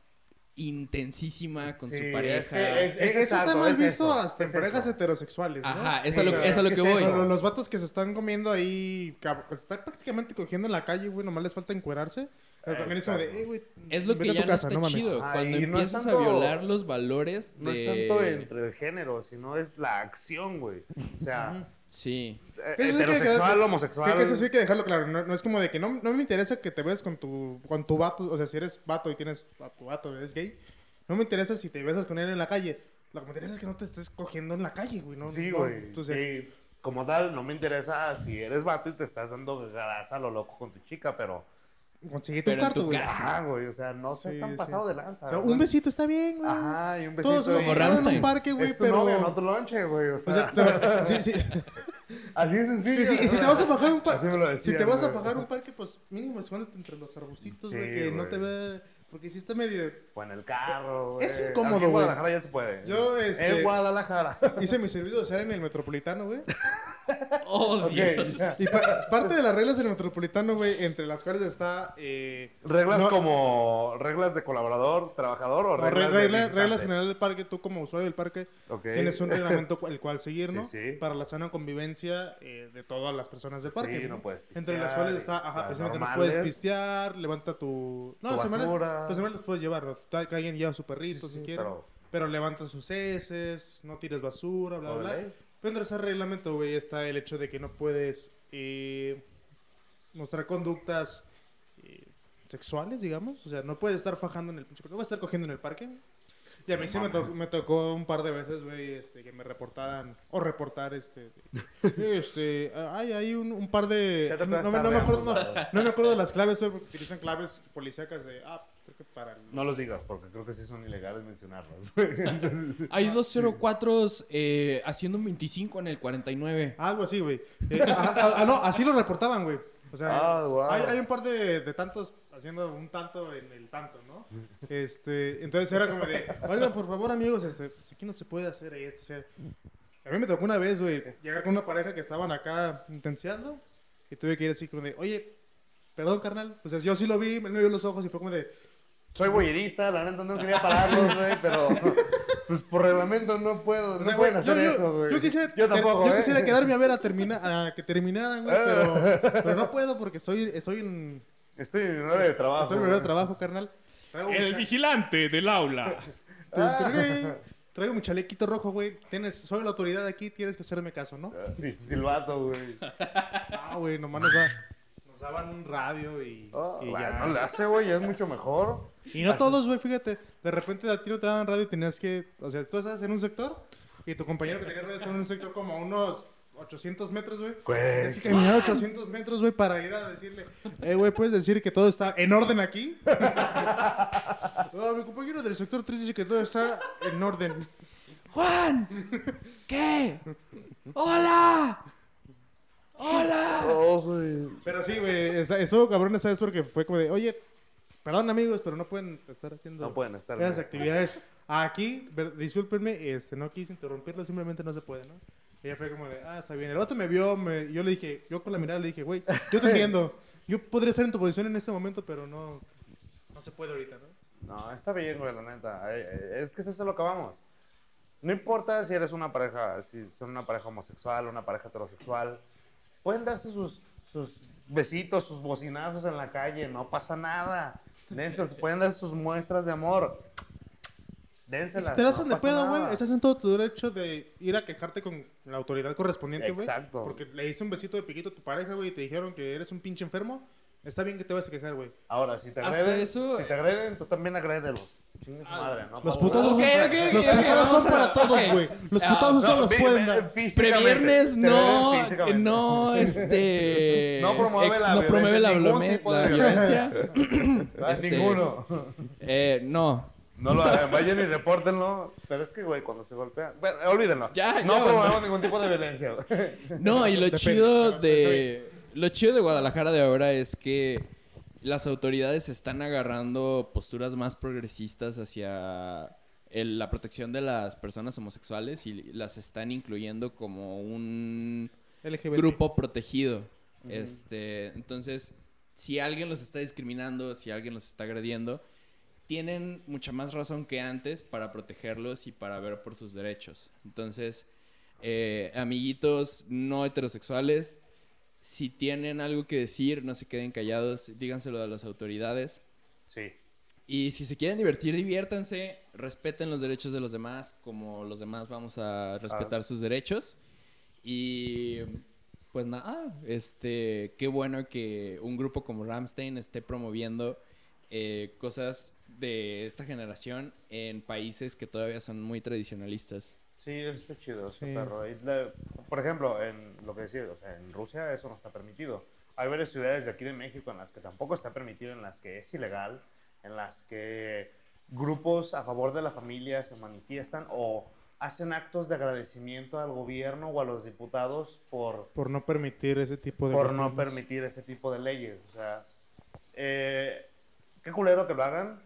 intensísima con Sí, su es pareja. que es- Eh, Eso está mal es visto eso, hasta en es parejas eso. heterosexuales, ¿no? Ajá, es O a lo, sea, que- es a lo ¿qué que es voy. eso? Los, los vatos que se están comiendo ahí, pues, están prácticamente cogiendo en la calle, güey, nomás les falta encuerarse. Pero también es como de, eh, güey, Es lo que ya no casa, está no chido. Cuando y no es empiezas tanto- a violar los valores No de... es tanto entre el género, sino es la acción, güey. O sea, Sí. eh, Eso sí que- heterosexual, que- homosexual. Creo que eso sí hay que dejarlo claro. No, no es como de que no, no me interesa que te veas con tu, con tu vato. O sea, si eres vato y tienes a tu vato, eres gay. No me interesa si te besas con él en la calle. Lo que me interesa es que no te estés cogiendo en la calle, güey. No, Sí, güey. entonces, sí. Como tal, no me interesa si eres vato y te estás dando grasa a lo loco con tu chica, pero... consíguete un Pero cuarto, güey. Ah, güey, o sea, no seas Sí, pasado de lanza. O sea, ¿verdad? un besito está bien, güey. Ajá, y un besito. Todos Como en un parque, güey, pero... novia, no tu lonche, güey. O O sea, sea, pero, sí, sí. así es sencillo. Sí, sí, y si te vas a fajar un parque, si te vas a fajar un parque, pues mínimo escóndete entre los arbustitos, Sí, güey, que no te ve, porque si está medio... O en el carro, güey. Es incómodo, Aquí en güey. Guadalajara ya se puede. Yo, este- En Guadalajara. Hice mi servicio social en el Metropolitano, güey. Oh, Dios. Y pa- parte de las reglas del Metropolitano, güey, entre las cuales está... Eh, Reglas No. como reglas de colaborador, trabajador o o re- reglas de regla- reglas generales del parque, tú como usuario del parque tienes un reglamento el cual seguir, ¿no? Sí, sí. Para la sana convivencia eh, de todas las personas del parque. Sí, no puedes Entre las cuales está, ajá, precisamente no normales. puedes pistear, levanta tu... No, Tu basura. Los animales los puedes llevar, ¿no? Tal que alguien lleva su perrito Sí, si sí, quiere. pero- Pero levanta sus heces, no tires basura, bla, bla, bla. Pero ese reglamento, güey, está el hecho de que no puedes eh, mostrar conductas eh, sexuales, digamos. O sea, no puedes estar fajando en el pinche parque. No a estar cogiendo en el parque. Y a mí sí me, to- me tocó un par de veces, güey, este, que me reportaran, o reportar, este, este, hay, hay un, un par de, no, me, no me acuerdo, no, no me acuerdo de las claves, güey, porque utilizan claves policíacas de, ah, creo que para el... No los digas, porque creo que sí son ilegales mencionarlas. Entonces, Hay 204 eh, haciendo un 25 en el 49. Algo así, güey. Eh, ah, ah, ah, no, así lo reportaban, güey. O sea, Ah, guau. hay, hay un par de, de tantos haciendo un tanto en el tanto, ¿no? Este, entonces era como de, oigan, por favor, amigos, este, pues aquí no se puede hacer esto. O sea, a mí me tocó una vez, güey, llegar con una pareja que estaban acá intenseando y tuve que ir así como de, oye, perdón, carnal. O sea, yo sí lo vi, me vio los ojos y fue como de, soy boyerista, la neta no quería pararlos, güey, pero pues por reglamento no puedo, o no sea, pueden güey, yo, hacer yo- eso, güey. yo quisiera, Yo tampoco, yo ¿eh? quisiera quedarme a ver a, termina, a que terminaran, güey, pero, pero no puedo porque soy, estoy en... Estoy en horario de trabajo. Estoy en horario de trabajo, carnal. Traigo El cha- vigilante del aula. Traigo mi chalequito rojo, güey. Tienes, soy la autoridad aquí, tienes que hacerme caso, ¿no? Y silbato, güey. Ah, güey, nomás nos, da- nos daban un radio y, Oh, y bueno, ya. no le hace, güey, es mucho mejor. Y no todos, güey, fíjate. De repente a ti no te daban radio y tenías que. O sea, tú estás en un sector y tu compañero que tenía radio estaba en un sector como unos 800 metros, güey. Güey. Tienes que caminar 800 metros, güey, para ir a decirle, eh, güey, ¿puedes decir que todo está en orden aquí? no, mi compañero del sector 3 dice que todo está en orden. ¡Juan! ¿Qué? ¡Hola! ¡Hola! Oh, güey. Pero sí, güey, estuvo cabrón esa vez porque fue como de, oye, perdón amigos, pero no pueden estar haciendo No pueden estar. esas actividades aquí. discúlpenme, este, no quise interrumpirlo, simplemente no se puede, ¿no? Ella fue como de, ah, está bien. El vato me vio, me, yo le dije, yo con la mirada le dije, güey, yo te entiendo. Yo podría estar en tu posición en este momento, pero no, no se puede ahorita, ¿no? No, está bien, güey, la neta. Es que es eso lo que vamos. No importa si eres una pareja, si son una pareja homosexual, una pareja heterosexual. Pueden darse sus, sus besitos, sus bocinazos en la calle, no pasa nada. Dense, pueden dar sus muestras de amor. Dénselas. si te das no un de pedo, güey, estás en todo tu derecho de ir a quejarte con la autoridad correspondiente, güey. Exacto. Porque le hice un besito de piquito a tu pareja, güey, y te dijeron que eres un pinche enfermo. Está bien que te vas a quejar, güey. Ahora, si te Hasta agreden, eso- si te agreden, tú también. Chingue su Ah, madre, ¿no? Los putazos, favor. Ok, son, los putazos para todos, güey. Los Ah, putazos No, todos los pueden dar. Previernes no, no, este... No promueve la no promueve la, violencia, la de violencia. Ah, este- Ninguno. Eh, no. No lo hagan, vayan y repórtenlo. Pero es que, güey, cuando se golpean. Bueno, olvídenlo. Ya, no ya, promovemos ningún tipo de violencia, güey. No, y lo Depende, chido de... Lo chido de Guadalajara de ahora es que las autoridades están agarrando posturas más progresistas hacia el- la protección de las personas homosexuales y las están incluyendo como un LGBT. grupo protegido. Este, entonces, si alguien los está discriminando, si alguien los está agrediendo, tienen mucha más razón que antes para protegerlos y para ver por sus derechos. Entonces, eh, amiguitos no heterosexuales, si tienen algo que decir, no se queden callados, díganselo a las autoridades. Sí. Y si se quieren divertir, diviértanse, respeten los derechos de los demás, como los demás vamos a respetar sus derechos. Y pues nada, este, qué bueno que un grupo como Ramstein esté promoviendo eh, cosas de esta generación en países que todavía son muy tradicionalistas. Sí, está chido, ese Sí. perro. Le- por ejemplo, en lo que decía, o sea, en Rusia eso no está permitido. Hay varias ciudades de aquí de México en las que tampoco está permitido, en las que es ilegal, en las que grupos a favor de la familia se manifiestan o hacen actos de agradecimiento al gobierno o a los diputados por Por no permitir ese tipo de por no vecinos. permitir ese tipo de leyes. O sea, eh, qué culero que lo hagan.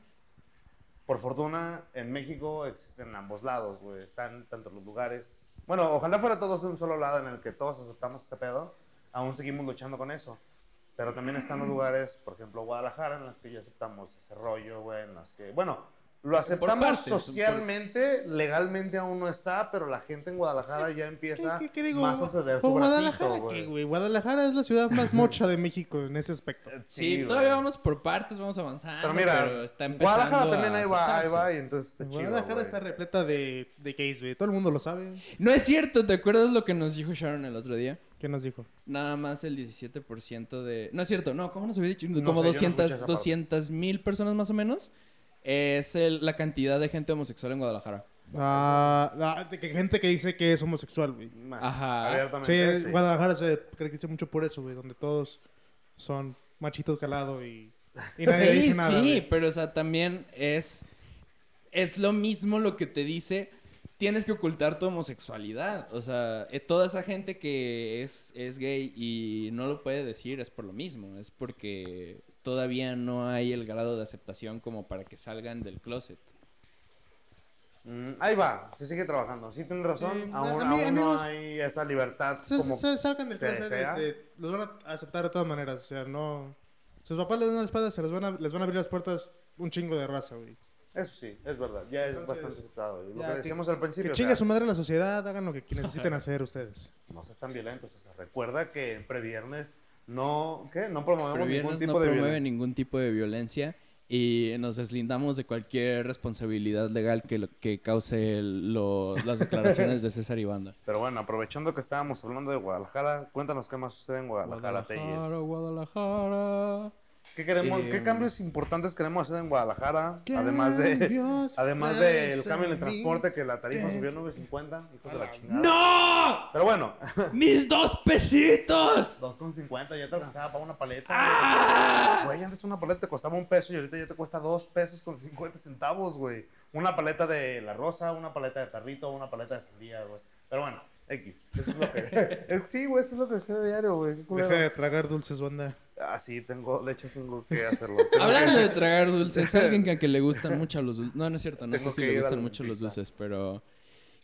Por fortuna, en México existen ambos lados, güey. Están tanto los lugares. Bueno, ojalá fuera todos de un solo lado en el que todos aceptamos este pedo. Aún seguimos luchando con eso. Pero también están los lugares, por ejemplo, Guadalajara, en los que ya aceptamos ese rollo, güey. En los que, bueno, lo aceptamos partes, por- socialmente, legalmente aún no está, pero la gente en Guadalajara ya ¿Qué, empieza qué- qué digo? más a ceder su ¿O Guadalajara bracito, qué, güey. Guadalajara es la ciudad más mocha de México en ese aspecto. Sí, güey. todavía vamos por partes, vamos avanzando, Pero mira, pero está empezando Guadalajara también a ahí va, ahí va, y entonces está chido, Guadalajara güey. está repleta de, de gays, güey. Todo el mundo lo sabe. No es cierto, ¿te acuerdas lo que nos dijo Sharon el otro día? ¿Qué nos dijo? Nada más el 17% de... No es cierto, no, ¿cómo nos había dicho? No Como sé, yo no escuché 200 esa parte. 200 mil personas más o menos. Es el- la cantidad de gente homosexual en Guadalajara. Ah, ah, de que gente que dice que es homosexual, güey. Ajá. abiertamente, Sí, Guadalajara se caracteriza mucho por eso, güey. Donde todos son machitos calado y, y nadie sí, dice nada. sí, güey. pero o sea, también es... Es lo mismo lo que te dice... Tienes que ocultar tu homosexualidad. O sea, eh, toda esa gente que es, es gay y no lo puede decir es por lo mismo. Es porque todavía no hay el grado de aceptación como para que salgan del closet. Mm, ahí va, se sigue trabajando. Sí, tienes razón. Sí, aún a mí- aún mí no hay esa libertad Se, como... se- salgan del se closet, este, los van a aceptar de todas maneras. O sea, no. Sus papás les dan la espada, se les van a, les van a abrir las puertas un chingo de raza, güey. Eso sí, es verdad. Ya es Entonces, bastante aceptado. Y lo ya, que que- decíamos al principio, Que o chingue sea, su madre la sociedad, hagan lo que necesiten hacer ustedes. no seas tan violentos. O sea, recuerda que en previernes no... ¿Qué? No promovemos ningún tipo no de promueve violencia. ningún tipo de violencia y nos deslindamos de cualquier responsabilidad legal que, lo- que cause el- lo- las declaraciones de César y Banda. Pero bueno, aprovechando que estábamos hablando de Guadalajara, cuéntanos qué más sucede en Guadalajara, Guadalajara. Guadalajara. ¿Qué, queremos, ¿Qué Em, cambios importantes queremos hacer en Guadalajara? Además de... Además del extraños cambio en el transporte, que la tarifa subió a 9.50, hijos de la chingada. ¡No! Pero bueno, ¡Mis dos pesitos! 2.50 ya te alcanzaba para una paleta. ¡Ah! Güey, antes una paleta te costaba un peso y ahorita ya te cuesta dos pesos con 50 centavos, güey. Una paleta de la rosa, una paleta de tarrito, una paleta de sandía, güey. Pero bueno, X. Eso es lo que... Eh, sí, güey, eso es lo que sucede diario, güey. Deja de tragar dulces, banda. Ah, sí, tengo... De hecho, tengo que hacerlo. Tengo Hablando que- de tragar dulces, alguien que, a que le gustan mucho los dulces. No, no es cierto, no Tengo sé si le gustan mucho los dulces, pero.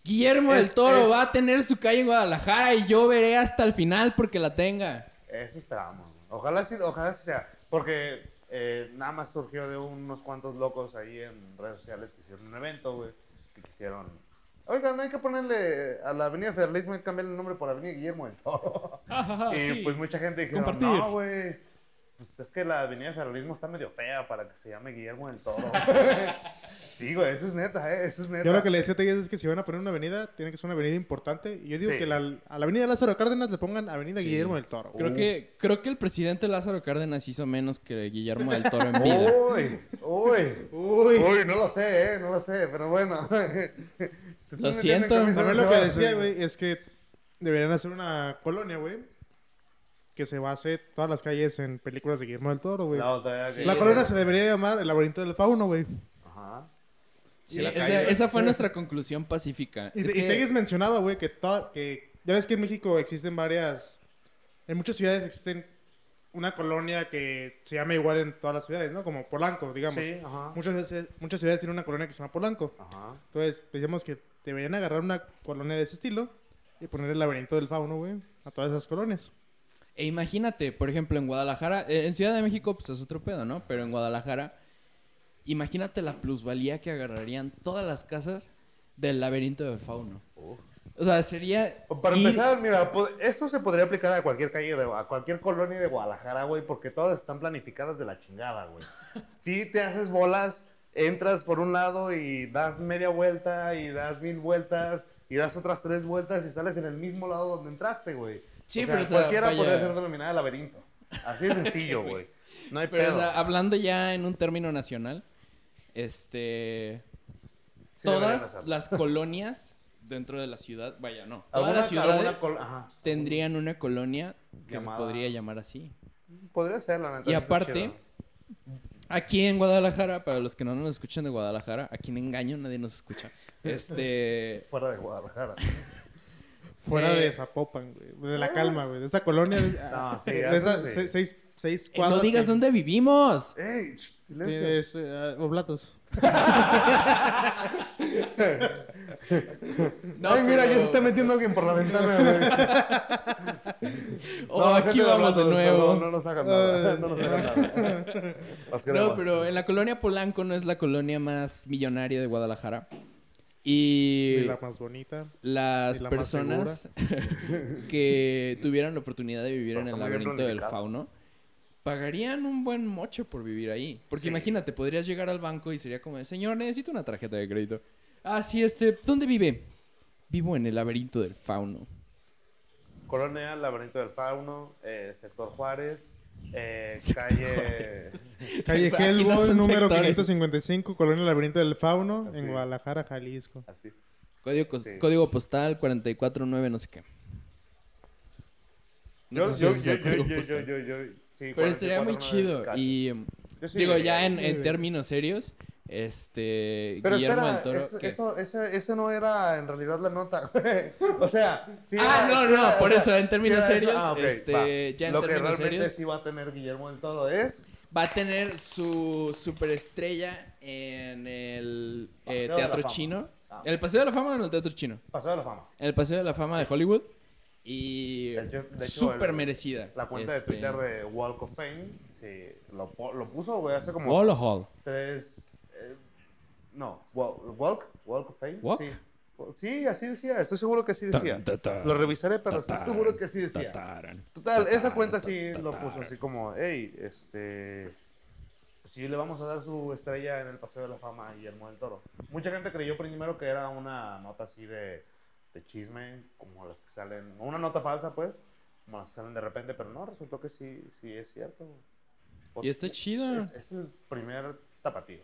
Guillermo del Toro es- va a tener su calle en Guadalajara y yo veré hasta el final porque la tenga. Eso esperamos. güey. Ojalá sí, ojalá sí sea. Porque eh, nada más surgió de unos cuantos locos ahí en redes sociales que hicieron un evento, güey. Que quisieron. Oigan, hay que ponerle a la Avenida Federalismo, hay que cambiarle el nombre por Avenida Guillermo del Toro. y pues mucha gente Compartir. no, güey. Pues es que la Avenida Federalismo está medio fea para que se llame Guillermo del Toro. Sí, güey, eso es neta, ¿eh? Eso es neta. Yo lo que le decía a es que si van a poner una avenida, tiene que ser una avenida importante. Y yo digo Sí. que la- a la avenida Lázaro Cárdenas le pongan Avenida Sí. Guillermo del Toro. Creo Uh. que, creo que el presidente Lázaro Cárdenas hizo menos que Guillermo del Toro en vida. Uy, uy. Uy. Uy, no lo sé, ¿eh? No lo sé, pero bueno. Lo siento. camisas También lo de que decía, güey, es que deberían hacer una colonia, güey, que se base todas las calles en películas de Guillermo del Toro, güey. La otra, Sí. La colonia se debería llamar El laberinto del fauno, güey. Ajá. Sí, Y la esa, calle- esa fue nuestra conclusión pacífica. Y, Es y que- Telles mencionaba, güey, que, to- que ya ves que en México existen varias... En muchas ciudades existen una colonia que se llama igual en todas las ciudades, ¿no? Como Polanco, digamos. Sí, ajá. Muchas, veces- muchas ciudades tienen una colonia que se llama Polanco. Ajá. Entonces, decíamos que deberían agarrar una colonia de ese estilo y poner el laberinto del fauno, güey, a todas esas colonias. E imagínate, por ejemplo, en Guadalajara, eh, en Ciudad de México, pues es otro pedo, ¿no? Pero en Guadalajara, imagínate la plusvalía que agarrarían todas las casas del laberinto del fauno. Uf. O sea, sería. Para ir- empezar, mira, eso se podría aplicar a cualquier calle, de, a cualquier colonia de Guadalajara, güey, porque todas están planificadas de la chingada, güey. Sí, te haces bolas, entras por un lado y das media vuelta y das mil vueltas y das otras tres vueltas y sales en el mismo lado donde entraste, güey. Sí, O sea, pero, o sea, cualquiera podría ser denominada laberinto. Así de sencillo, güey. No hay Pero, o pedo. sea, hablando ya en un término nacional, este. Sí todas las colonias dentro de la ciudad, vaya, no. Todas las ciudades col- tendrían una colonia que Llamada- se podría llamar así. Podría ser, la neta. Y aparte. Aquí en Guadalajara, para los que no nos escuchan de Guadalajara, aquí en engaño, nadie nos escucha. Este. Fuera de Guadalajara. Fuera Eh, de Zapopan, güey. De la calma, güey. De esa colonia. No, sí, de esas sí. seis, seis eh, cuadras. no digas que- dónde vivimos. ¡Ey! Silencio. Tienes eh, oblatos. No, Ay, mira, ya se está metiendo alguien por la ventana, güey. Oh, No, aquí vamos de nuevo. No, no nos hagan nada. No nos hagan nada. No, pero en la colonia Polanco no es la colonia más millonaria de Guadalajara. Y la más bonita. las la personas que tuvieran la oportunidad de vivir Pero en el laberinto del fauno pagarían un buen moche por vivir ahí. Porque Sí. imagínate, podrías llegar al banco y sería como, señor, necesito una tarjeta de crédito. Ah, sí, este, ¿dónde vive? Vivo en el laberinto del fauno. Colonia, Laberinto del Fauno, eh, Sector Juárez, eh, calle... Calle no Hellboy, son número sectores. 555, Colonia Laberinto del Fauno, Así. en Guadalajara, Jalisco. Así. Código, Sí. código postal 449 no sé qué. No Yo, sé si yo, es yo, yo, yo, yo, yo, sí, Pero estaría muy 44, chido. Y Yo sí digo, ya en, en términos serios, este Pero Guillermo espera, del Toro. eso, eso, ese no era en realidad la nota. O sea, sí Ah, era- no, no, era- por eso, en términos eso. serios, Ah, ok, este, va. ya en Lo que términos realmente serios- sí va a tener Guillermo del Todo es... Va a tener su superestrella en el eh, Teatro. Chino. Ah. ¿El Paseo de la Fama o en el Teatro Chino? Paseo de la Fama. En el Paseo de la Fama de Hollywood. Y súper merecida. La cuenta Este, de Twitter de Walk of Fame, sí, lo, puso, güey, hace como Wall Hall. tres... eh, no, Walk, Walk, Walk of Fame, Walk. sí. Sí, así decía, estoy seguro que así decía. Lo revisaré, pero estoy seguro que así decía. Total, esa cuenta sí lo puso así como, hey, este... Sí, le vamos a dar su estrella en el Paseo de la Fama a Guillermo del Toro. Mucha gente creyó primero que era una nota así de, de chisme, como las que salen, una nota falsa pues, como las que salen de repente, pero no, resultó que sí, sí es cierto. Y está chido. Es, es el primer tapatío,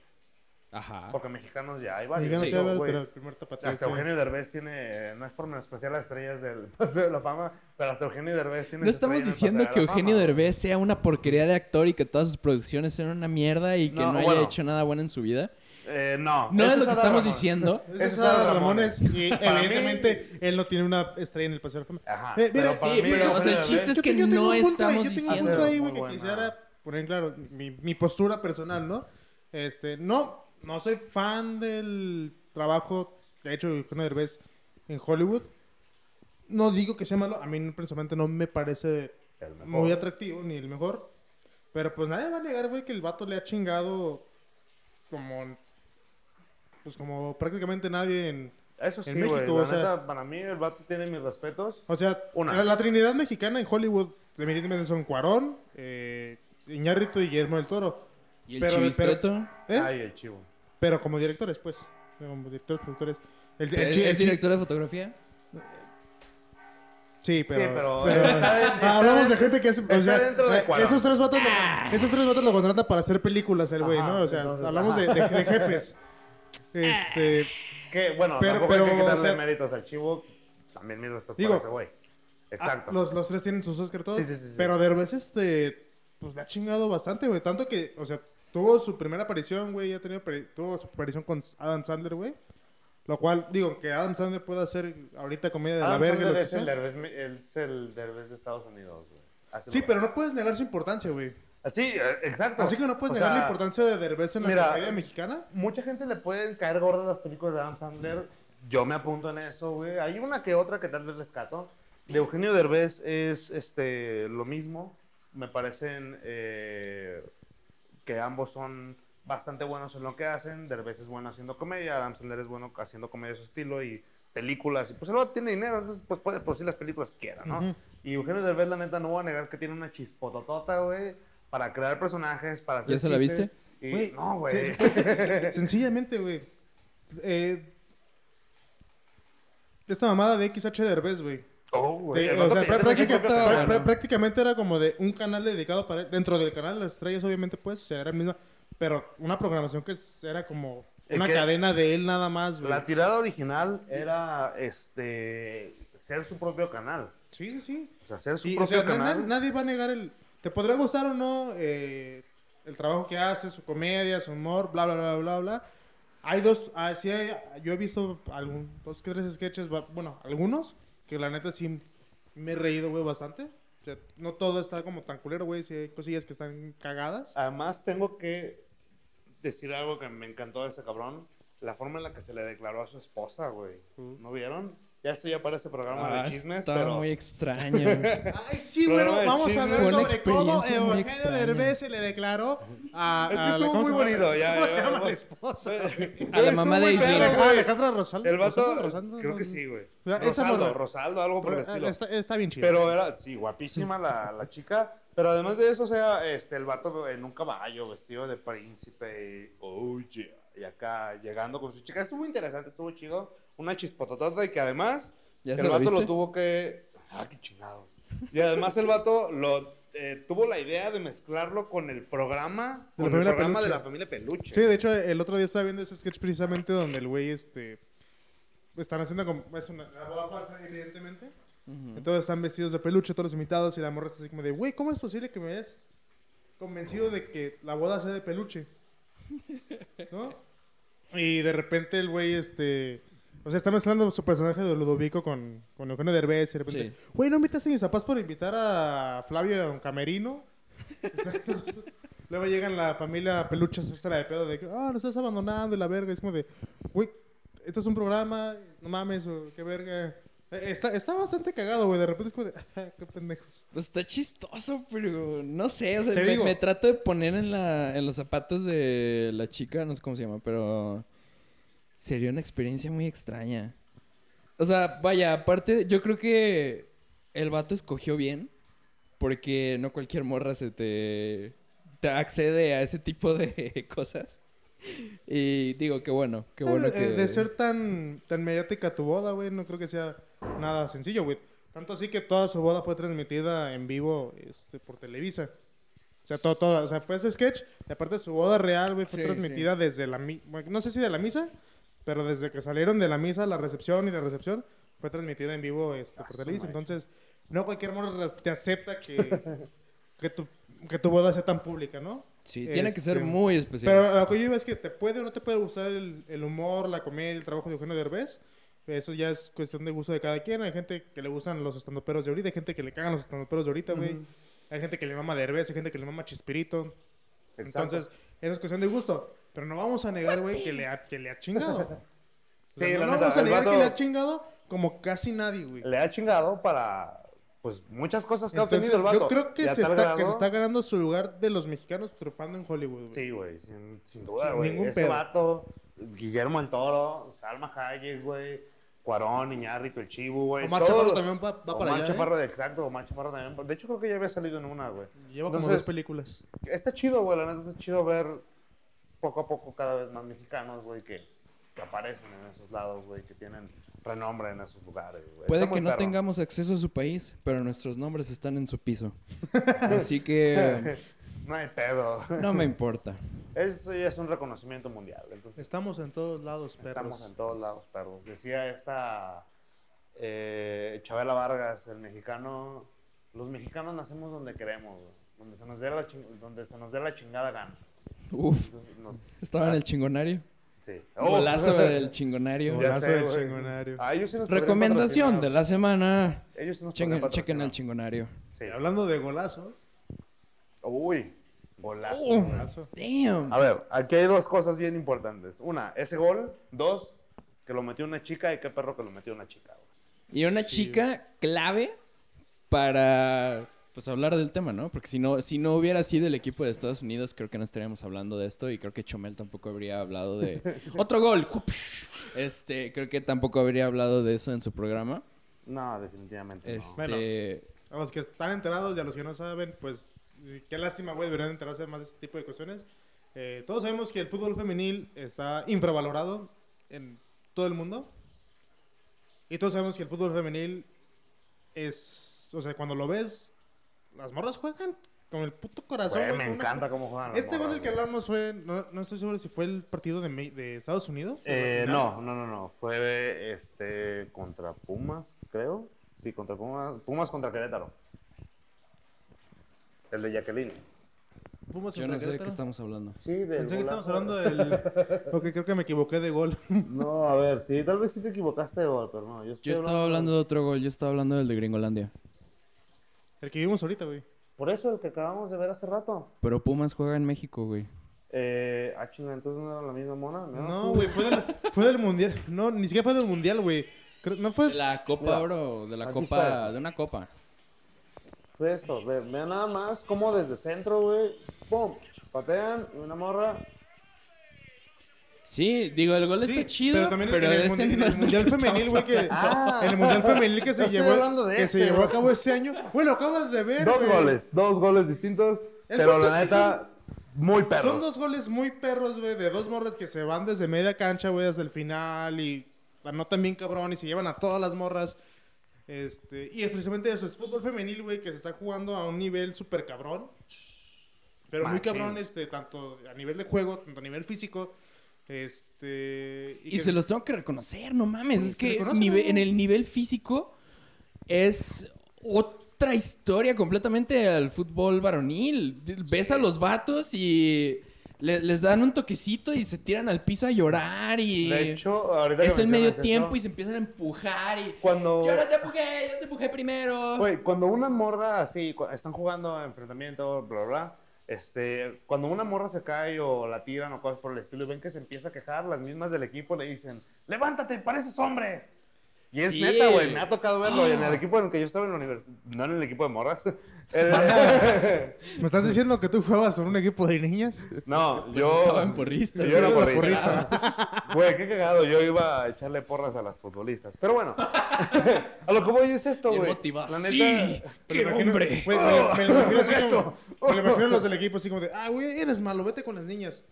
Ajá. porque mexicanos ya hay varios. Díganos, Sí, pero el primer tapatío. hasta Eugenio Derbez tiene, no es por menospreciar las estrellas del Paseo de la Fama, pero hasta Eugenio Derbez tiene No estamos diciendo que de Eugenio. Derbez sea una porquería de actor y que todas sus producciones sean una mierda y que No, no, haya bueno. hecho nada bueno en su vida. Eh, no. No es lo que estamos Ramones. diciendo. Ese Ese es Adal Ramones. Ramones y Para mí- evidentemente él no tiene una estrella en el Paseo de la Fama. Ajá. Eh, mira, para sí, mí, pero, o sea, el chiste es que yo no ahí, estamos yo tengo un punto ahí, güey, que buena. quisiera poner en claro mi, mi postura personal, ¿no? Este, no, no soy fan del trabajo que ha hecho Eugenio Derbez en Hollywood. No digo que sea malo, a mí personalmente no me parece muy atractivo ni el mejor. Pero pues nadie va a negar, güey, que el vato le ha chingado como pues como prácticamente nadie en Eso sí, en. México, La o sea- neta, para mí el vato tiene mis respetos. O sea, Una. La, la trinidad mexicana en Hollywood, evidentemente son Cuarón, eh, Iñárritu y Guillermo del Toro. ¿Y el Pero- chivistreto? ¿Eh? Ay, el chivo. Pero como directores, pues. Como directores, productores. El, el ¿Es, chi- el es director de fotografía? Sí, pero. pero- pero- está- Ah, está hablamos de gente que es. O sea, de eh, esos tres vatos lo, esos tres vatos lo contratan para hacer películas, el güey, ¿no? O sea, entonces, hablamos de, de- de jefes. Este. Que, bueno, Pero- tampoco hay pero, que o sea- méritos al chivo. También mis respetos Digo, para ese güey. Exacto. ah, los, los tres tienen sus Oscar todos. Sí, sí, sí, sí. Pero Derbez, este. Pues le ha chingado bastante, güey. Tanto que, o sea, tuvo su primera aparición, güey. Ya tenido tuvo su aparición con Adam Sandler, güey. Lo cual, digo, que Adam Sandler pueda hacer ahorita comedia de la verga. Lo que es, el. Derbez, es el Derbez de Estados Unidos, güey. Así Sí, pero no puedes negar su importancia, güey. Así, eh, exacto. Así que no puedes O negar la importancia de Derbez en la mira, comedia mexicana. Mucha gente le pueden caer gordas las películas de Adam Sandler. Yo me apunto en eso, güey. Hay una que otra que tal vez rescato. De Eugenio Derbez es este, lo mismo. Me parecen eh, que ambos son bastante buenos en lo que hacen. Derbez es bueno haciendo comedia, Adam Sandler es bueno haciendo comedia de su estilo y películas. Y pues el tiene dinero, entonces pues puede producir las películas que quiera, ¿no? Y Eugenio Derbez, la neta, no voy a negar que tiene una chispototota, güey, para crear personajes, para hacer ¿Ya se la viste? Y- no, güey. pues, Sencillamente, güey. Eh, esta mamada de XH Derbez, güey. Oh, güey. De- el o vato sea, tiene prá- su práctica- propio estaba prá- canal. bueno. prá- prácticamente era como de un canal dedicado para él. Dentro del canal de las estrellas, obviamente, pues, o sea, era el mismo. Pero una programación que era como Es una que cadena de él nada más, güey. La tirada original era este ser su propio canal. Sí, sí, sí. O sea, ser su Y, o propio sea, canal. na- nadie va a negar el... Te podrá gustar o no eh, el trabajo que hace, su comedia, su humor, bla, bla, bla, bla, bla. Hay dos... ah, sí hay- yo he visto algún, dos tres sketches, bueno, algunos, que la neta sí me he reído, güey, bastante. O sea, no todo está como tan culero, güey, sí hay cosillas que están cagadas. Además, tengo que decir algo que me encantó de ese cabrón. La forma en la que se le declaró a su esposa, güey. ¿No vieron? Ya esto ya parece programa Ah, de chismes, estaba pero... muy extraño. Ay, sí, bueno, vamos a una sobre cómo Eugenio. Derbez se le declaró a... Es que a la- estuvo ¿cómo muy llama? bonito, ya, ¿Cómo ya, se llama vamos. la esposa? A la mamá de Ismael. perro, Alejandra, Rosaldo. El vato, Rosaldo, Rosaldo, creo que sí, güey. Ya, Rosaldo. Rosaldo, algo por el estilo. Está, está bien chido. Pero era, sí, guapísima la, la chica. Pero además de eso, o sea, este, el vato en un caballo, vestido de príncipe, y, oh yeah, y acá llegando con su chica. Estuvo interesante, estuvo chido. Una chispototota y que además ¿Ya se el vato lo tuvo que... Ah, qué chingados. Y además el vato lo, eh, tuvo la idea de mezclarlo con el programa, con el programa de la familia Peluche. Sí, de hecho, el otro día estaba viendo ese sketch precisamente donde el güey, este... Están haciendo como... Es una una boda falsa, evidentemente. Entonces están vestidos de peluche todos los invitados y la morra está así como de... Güey, ¿cómo es posible que me hayas convencido de que la boda sea de peluche? ¿No? Y de repente el güey, este... O sea, está mezclando su personaje de Ludovico con, con Eugenio Derbez y de repente... Sí. Güey, ¿no invitaste a mis papás por invitar a Flavio y a Don Camerino? Luego llegan la familia peluche a hacerse la de pedo de que, ah, lo estás abandonando y la verga. Es como de, güey, esto es un programa, no mames, o qué verga. Eh, Está, está bastante cagado, güey. De repente es como de, "Ah, qué pendejos. Pues está chistoso, pero no sé, o sea, me, trato de poner en, la, en los zapatos de la chica, no sé cómo se llama, pero sería una experiencia muy extraña. O sea, vaya, aparte, yo creo que el vato escogió bien, porque no cualquier morra se te, te accede a ese tipo de cosas. Y digo, qué bueno, qué bueno Eh, que... De ser tan, tan mediática tu boda, güey, no creo que sea nada sencillo, güey. Tanto así que toda su boda fue transmitida en vivo este, por Televisa. O sea, todo, todo, o sea, fue ese sketch. Y aparte su boda real, güey, fue Sí, transmitida desde la mi- bueno, no sé si de la misa, pero desde que salieron de la misa, la recepción y la recepción, fue transmitida en vivo este, por Ah, Televisa. Entonces, no cualquier morro te acepta que, que, tu, que tu boda sea tan pública, ¿no? Sí, tiene que ser Este, muy especial. Pero lo que yo iba es que te puede o no te puede gustar el, el humor, la comedia, el trabajo de Eugenio Derbez. Eso ya es cuestión de gusto de cada quien. Hay gente que le gustan los estandoperos de ahorita, hay gente que le cagan los estandoperos de ahorita, güey. Hay gente que le mama Derbez, hay gente que le mama Chispirito. Exacto. Entonces, eso es cuestión de gusto. Pero no vamos a negar, güey, que le ha, que le ha chingado. O sea, Sí, no, no vamos a negar que le ha chingado como casi nadie, güey. Le ha chingado para, pues, muchas cosas que ha obtenido el vato. yo creo que se, está, que se está ganando su lugar de los mexicanos triunfando en Hollywood, güey. Sí, güey, sin, sin duda, güey. ningún Ese pedo. vato, Guillermo el Toro, Salma Hayek, güey, Cuarón, Iñárritu, el Chivo, güey. Omar Chaparro los- también va, va para Omar allá, ¿eh? Chaparro, exacto, Omar Chaparro también. De hecho, creo que ya había salido en una, güey. Lleva como dos películas. Está chido, güey, la neta está chido ver poco a poco cada vez más mexicanos, güey, que, que aparecen en esos lados, güey, que tienen renombre en esos lugares, güey. Puede Está que no perro. tengamos acceso a su país, pero nuestros nombres están en su piso. Así que no hay pedo. no me importa. Eso ya es un reconocimiento mundial. Entonces, Estamos en todos lados, perros. estamos en todos lados, perros. Decía esta eh, Chabela Vargas, el mexicano. Los mexicanos nacemos donde queremos, donde se nos dé la, ching- donde se nos dé la chingada gana. Uf, Entonces, nos- estaba en el chingonario. sí. Golazo Oh. del chingonario. Golazo del chingonario. Ah, ellos sí Recomendación de la semana. Ellos sí nos Chequen, el chingonario. Sí. Hablando de golazos. Uy, golazo. Oh. golazo. Damn. A ver, aquí hay dos cosas bien importantes. Una, ese gol. Dos, que lo metió una chica y qué perro que lo metió una chica. güey. Y una Sí. chica clave para pues hablar del tema, ¿no? Porque si no, si no hubiera sido el equipo de Estados Unidos, creo que no estaríamos hablando de esto y creo que Chomel tampoco habría hablado de otro gol. Este, creo que tampoco habría hablado de eso en su programa. No, definitivamente no. Este, A los que están enterados y a los que no saben, pues qué lástima, güey, deberían enterarse más de este tipo de cuestiones. Eh, todos sabemos que el fútbol femenil está infravalorado en todo el mundo. Y todos sabemos que el fútbol femenil es, o sea, cuando lo ves, las morras juegan con el puto corazón. Güey, güey, me una- encanta cómo juegan. las Este gol del que hablamos fue, no, no estoy seguro si fue el partido de, de Estados Unidos. Eh, no, no, no, no. Fue de, este contra Pumas, creo. Sí, contra Pumas. Pumas contra Querétaro. El de Jacqueline. Fuimos yo no sé de qué estamos hablando. Sí, del Pensé que estábamos golazo. hablando del... Ok, creo que me equivoqué de gol. No, a ver, sí, tal vez sí te equivocaste de gol, pero no. Yo, estoy Yo estaba hablando de otro gol, yo estaba hablando del de Gringolandia. El que vimos ahorita, güey. Por eso, el que acabamos de ver hace rato. Pero Pumas juega en México, güey. Eh, ah, chinga, entonces no era la misma mona. No, güey, fue del, fue del mundial. No, ni siquiera fue del mundial, güey. No fue. De la Copa Mira, Oro, de la Copa, está. de una copa. Fue esto, ve, vean nada más cómo desde centro, güey, pum, patean y una morra. Sí, digo, el gol Sí, está chido, pero también pero en el, ese mundi- en no el es del mundial femenil, güey, que. Ah. En el mundial femenil que se estoy llevó. de que este, se llevó a güey. cabo ese año. Lo acabas de ver. Dos güey. goles, dos goles distintos, El pero punto la que neta, muy perros. Son dos goles muy perros, güey, de dos morras que se van desde media cancha, güey, hasta el final y la notan bien cabrón y se llevan a todas las morras. Este, y es precisamente eso, es fútbol femenil, güey, que se está jugando a un nivel súper cabrón. Pero muy cabrón, este, tanto a nivel de juego, tanto a nivel físico. Este. Y que- se los tengo que reconocer, no mames. Es que en el nivel físico es otra historia completamente al fútbol varonil. Ves a los vatos y le- les dan un toquecito y se tiran al piso a llorar y De hecho, ahorita que es el medio tiempo eso, y se empiezan a empujar y Cuando, yo no te empujé, yo te empujé primero. güey, cuando una morra así, están jugando enfrentamiento, bla, bla, bla, este, cuando una morra se cae o la tiran o cosas por el estilo y ven que se empieza a quejar, las mismas del equipo le dicen, levántate, pareces hombre. Y es Sí. neta, güey, me ha tocado verlo. En el equipo en el que yo estaba en la universidad, no en el equipo de morras. ¿Me estás diciendo que tú juegas en un equipo de niñas? no, Pues yo. estaba en porrista. Yo era porrista. Güey, qué cagado. Yo iba a echarle porras a las futbolistas. Pero bueno, a lo que voy es esto, güey. La Sí, neta. qué hombre. Güey, me, lo- me lo imagino así Eso. como- me lo imagino los del equipo así como de, ah, güey, eres malo, vete con las niñas.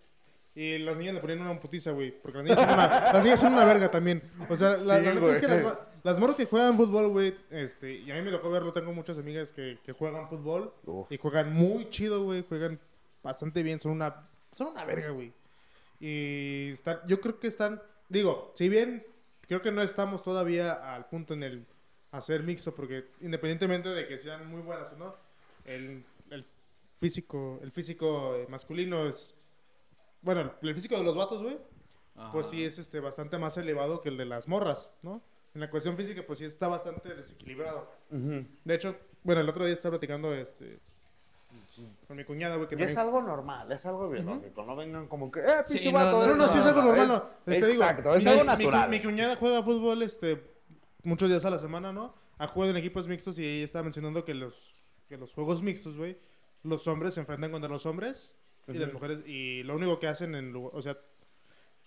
Y las niñas le ponían una putiza, güey. Porque las niñas, son una, las niñas son una verga también. O sea, la, Sí, la neta es que las, las morras que juegan fútbol, güey, este, y a mí me tocó verlo, tengo muchas amigas que, que juegan fútbol Uf. y juegan muy chido, güey, juegan bastante bien, son una, son una verga, güey. Y están, yo creo que están, digo, si bien creo que no estamos todavía al punto en el hacer mixto, porque independientemente de que sean muy buenas o no, el, el físico, el físico eh, masculino es, bueno, el físico de los vatos, güey, pues sí es este bastante más elevado que el de las morras, ¿no? En la cuestión física, pues sí está bastante desequilibrado. Ujú. De hecho, bueno, el otro día estaba platicando este con mi cuñada, güey, que Y es también... algo normal, es algo biológico. No vengan como que, eh, Sí, pinche no, vato. no, No, no, sí es algo normal, no. Te digo, Exacto, es mi- algo mi- natural. Mi, cuñada juega fútbol este, muchos días a la semana, ¿no? Ha jugado en equipos mixtos y ella estaba mencionando que los, que los juegos mixtos, güey, los hombres se enfrentan contra los hombres y las mujeres, y lo único que hacen en, lugar- o sea,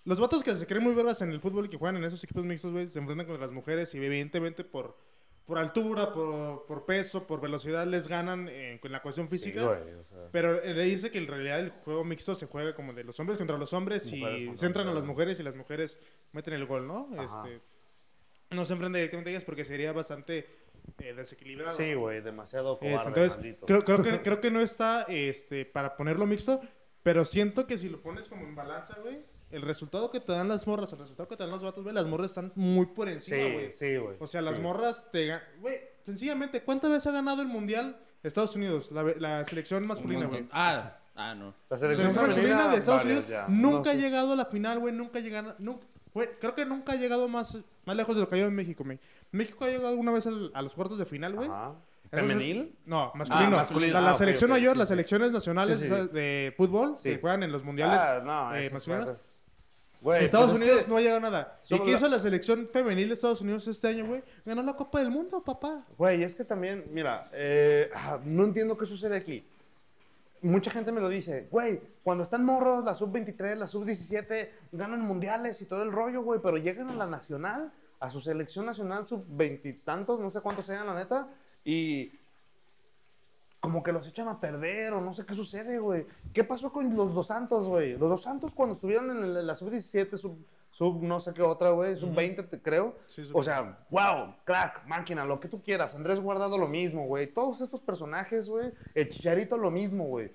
los vatos que se creen muy vergas en el fútbol y que juegan en esos equipos mixtos, güey, se enfrentan contra las mujeres y evidentemente por, por altura, por, por peso, por velocidad, les ganan eh, con la cuestión física. Sí, güey, o sea. Pero eh, le dice que en realidad el juego mixto se juega como de los hombres contra los hombres Mujeres y contra centran a las mujeres. mujeres y las mujeres meten el gol, ¿no? Ajá. Este, no se enfrentan directamente a ellas porque sería bastante eh, desequilibrado. Sí, güey, demasiado Este, cobarde, entonces, creo, creo, que, creo que no está este, para ponerlo mixto, pero siento que si lo pones como en balanza, güey, el resultado que te dan las morras, el resultado que te dan los vatos, güey, las morras están muy por encima, güey. Sí, sí, güey. O sea, las morras te gan- Güey, sencillamente, ¿cuántas veces ha ganado el mundial Estados Unidos? La, la selección masculina, güey. Ah, ah, no. La La selección selección masculina femenina, de Estados varias Unidos ya. nunca No ha llegado a la final, güey. Nunca ha llegado. Nunca, güey, creo que nunca ha llegado más, más lejos de lo que ha llegado en México, güey. México ha llegado alguna vez al- a los cuartos de final, güey. Ajá. ¿Femenil? No, masculino. masculino. La, la Ah, ok, selección ok, mayor, sí, las sí. selecciones nacionales Sí, sí. esas de fútbol Sí. que juegan en los mundiales Ah, no, eh, masculinos. Güey, Estados pues es Unidos que- no ha llegado a nada. ¿Y solo qué la- hizo la selección femenil de Estados Unidos este año, güey? Ganó la Copa del Mundo, papá. Güey, es que también, mira, eh, ah, no entiendo qué sucede aquí. Mucha gente me lo dice, güey, cuando están morros, la sub-23, la sub-17, ganan mundiales y todo el rollo, güey, pero llegan a la nacional, a su selección nacional sub-20 tantos, no sé cuántos sean, la neta, y como que los echan a perder o no sé qué sucede, güey. ¿Qué pasó con los dos Santos, güey? Los dos Santos cuando estuvieron en la sub-17, sub, sub no sé qué otra, güey, sub-20, te creo. Sí, o sea, wow, crack, máquina, lo que tú quieras. Andrés Guardado lo mismo, güey. Todos estos personajes, güey. El Chicharito lo mismo, güey.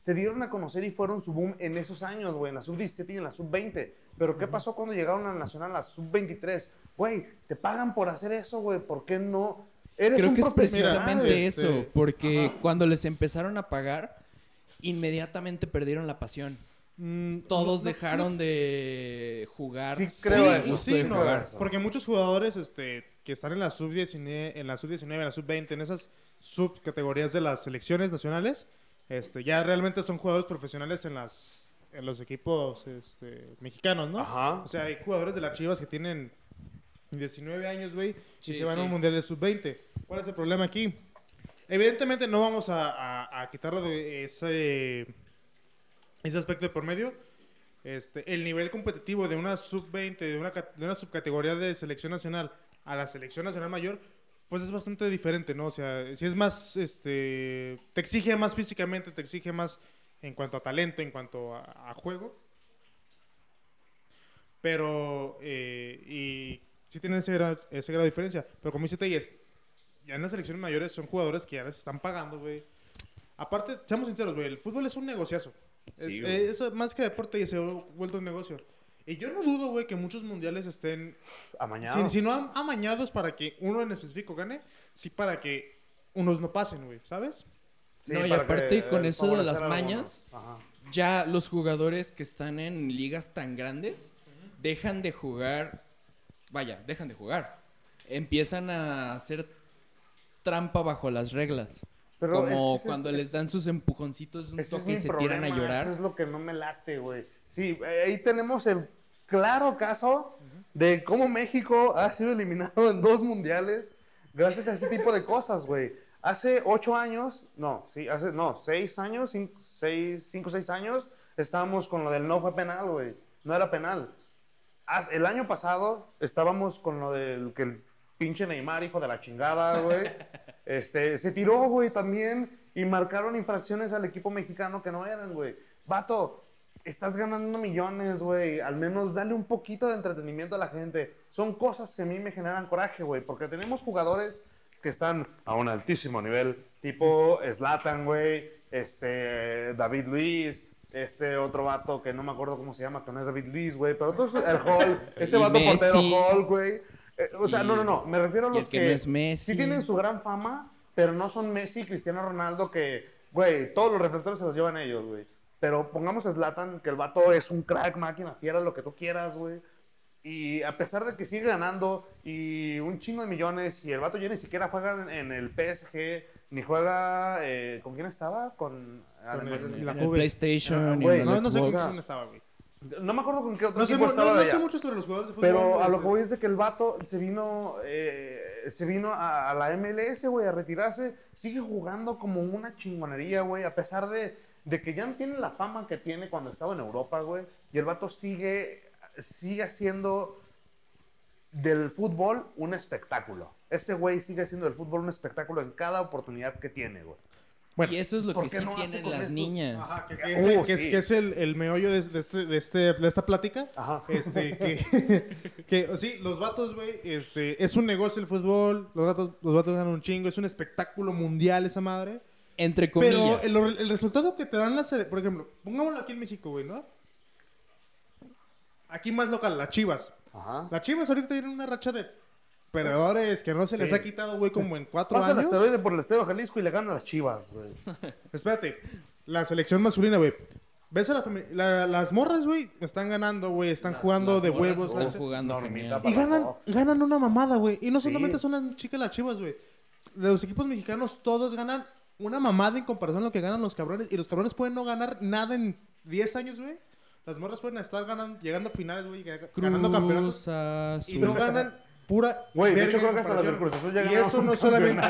Se dieron a conocer y fueron su boom en esos años, güey, en la sub-17 y en la sub-20. Pero ¿qué pasó cuando llegaron a Nacional, a la sub-23? Güey, te pagan por hacer eso, güey. ¿Por qué no? Eres Creo un que es precisamente este, eso, porque ajá. cuando les empezaron a pagar, inmediatamente perdieron la pasión. Mm, Todos no- no- dejaron de jugar. Sí, creo sí, eso, sí, no, jugar. porque muchos jugadores este, que están en la sub-19, en la sub-19, en la sub-20, en esas subcategorías de las selecciones nacionales, este, ya realmente son jugadores profesionales en las en los equipos este, mexicanos, ¿no? Ajá. O sea, hay jugadores de las Chivas que tienen 19 años, güey, y se van a un mundial de sub-20. ¿Cuál es el problema aquí? Evidentemente no vamos a, a- a quitarlo de ese, ese aspecto de por medio. Este, el nivel competitivo de una sub-20, de una, de una subcategoría de selección nacional a la selección nacional mayor, pues es bastante diferente, ¿no? O sea, si es más, este, te exige más físicamente, te exige más en cuanto a talento, en cuanto a, a juego. Pero, eh, y sí tienen ese grado, ese grado de diferencia. Pero como dice Telles, ya en las selecciones mayores son jugadores que ya les están pagando, güey. Aparte, seamos sinceros, güey, el fútbol es un negociazo. Sí, es, eh, eso más que deporte ya se ha vuelto un negocio. Y yo no dudo, güey, que muchos mundiales estén, Amañado. si, si no am- amañados para que uno en específico gane, sí para que unos no pasen, güey, ¿sabes? Sí, No, y aparte que, con eh, eso de las mañas, Ajá. ya los jugadores que están en ligas tan grandes dejan de jugar, vaya, dejan de jugar. Empiezan a hacer trampa bajo las reglas. Pero como es cuando es- les dan sus empujoncitos, un toque y se tiran a problema, llorar. Eso es lo que no me late, güey. Sí, eh, ahí tenemos el claro caso de cómo México ha sido eliminado en dos mundiales gracias a ese tipo de cosas, güey. Hace ocho años, no, sí, hace, no, seis años, cinco, seis, cinco, seis años, estábamos con lo del no fue penal, güey. No era penal. El año pasado estábamos con lo del que el pinche Neymar, hijo de la chingada, güey. Este, se tiró, güey, también. Y marcaron infracciones al equipo mexicano que no eran, güey. Vato, estás ganando millones, güey. Al menos dale un poquito de entretenimiento a la gente. Son cosas que a mí me generan coraje, güey. Porque tenemos jugadores que están a un altísimo nivel. Tipo Slatan, güey. Este, David Luis. Este otro vato que no me acuerdo cómo se llama, que no es David Luis, güey. Pero todos, el Hall. Este Y vato portero Messi. Hall, güey. Eh, o sea, Y- no, no, no. Me refiero a los el que no es Messi. sí tienen su gran fama, pero no son Messi y Cristiano Ronaldo que, güey, todos los reflectores se los llevan ellos, güey. Pero pongamos a Zlatan, que el vato es un crack, máquina, fiera, lo que tú quieras, güey. Y a pesar de que sigue ganando y un chingo de millones y el vato ya ni siquiera juega en, en el PSG, ni juega... eh, ¿Con quién estaba? Con... además el- la En el Juve. PlayStation Ah, y No, sé con quién estaba, güey. No me acuerdo con qué otro No sé, equipo mu- estaba no- sé mucho sobre los jugadores de fútbol. Pero a este, lo que voy es de que el vato se vino, eh, se vino a, a la MLS, güey, a retirarse. Sigue jugando como una chingonería, güey, a pesar de, de que ya no tiene la fama que tiene cuando estaba en Europa, güey. Y el vato sigue, sigue haciendo del fútbol un espectáculo. ese güey sigue haciendo del fútbol un espectáculo en cada oportunidad que tiene, güey. Bueno, y eso es lo ¿por que sí no tienen las esto? niñas. Ajá, que, que Uh, es, sí. que es el, el meollo de, de este, de, este, de esta plática. Ajá. Este, que, que sí, los vatos, güey, este, es un negocio el fútbol, los vatos, los vatos ganan un chingo, es un espectáculo mundial esa madre. Entre Pero comillas. el, el resultado que te dan las, por ejemplo, pongámoslo aquí en México, güey, ¿no? Aquí más local, las Chivas. Ajá. Las Chivas ahorita tienen una racha de perdedores que no se les ha quitado, güey, como en cuatro Pasa el años. asteroide por el Estadio Jalisco y le ganan las chivas, güey. Espérate, la selección masculina, güey. ¿Ves a la la- las morras, güey? Están ganando, güey. Están Las- jugando las de huevos. Están jugando. Y ganan, ganan una mamada, güey. Y no Sí. solamente son las chicas las chivas, güey. De los equipos mexicanos, todos ganan una mamada en comparación a lo que ganan los cabrones. Y los cabrones pueden no ganar nada en 10 años, güey. Las morras pueden estar ganando, llegando a finales, güey, ga- ganando campeonatos. Azul. Y no ganan pura. Güey, de verga hecho creo que hasta ya Y eso no solamente.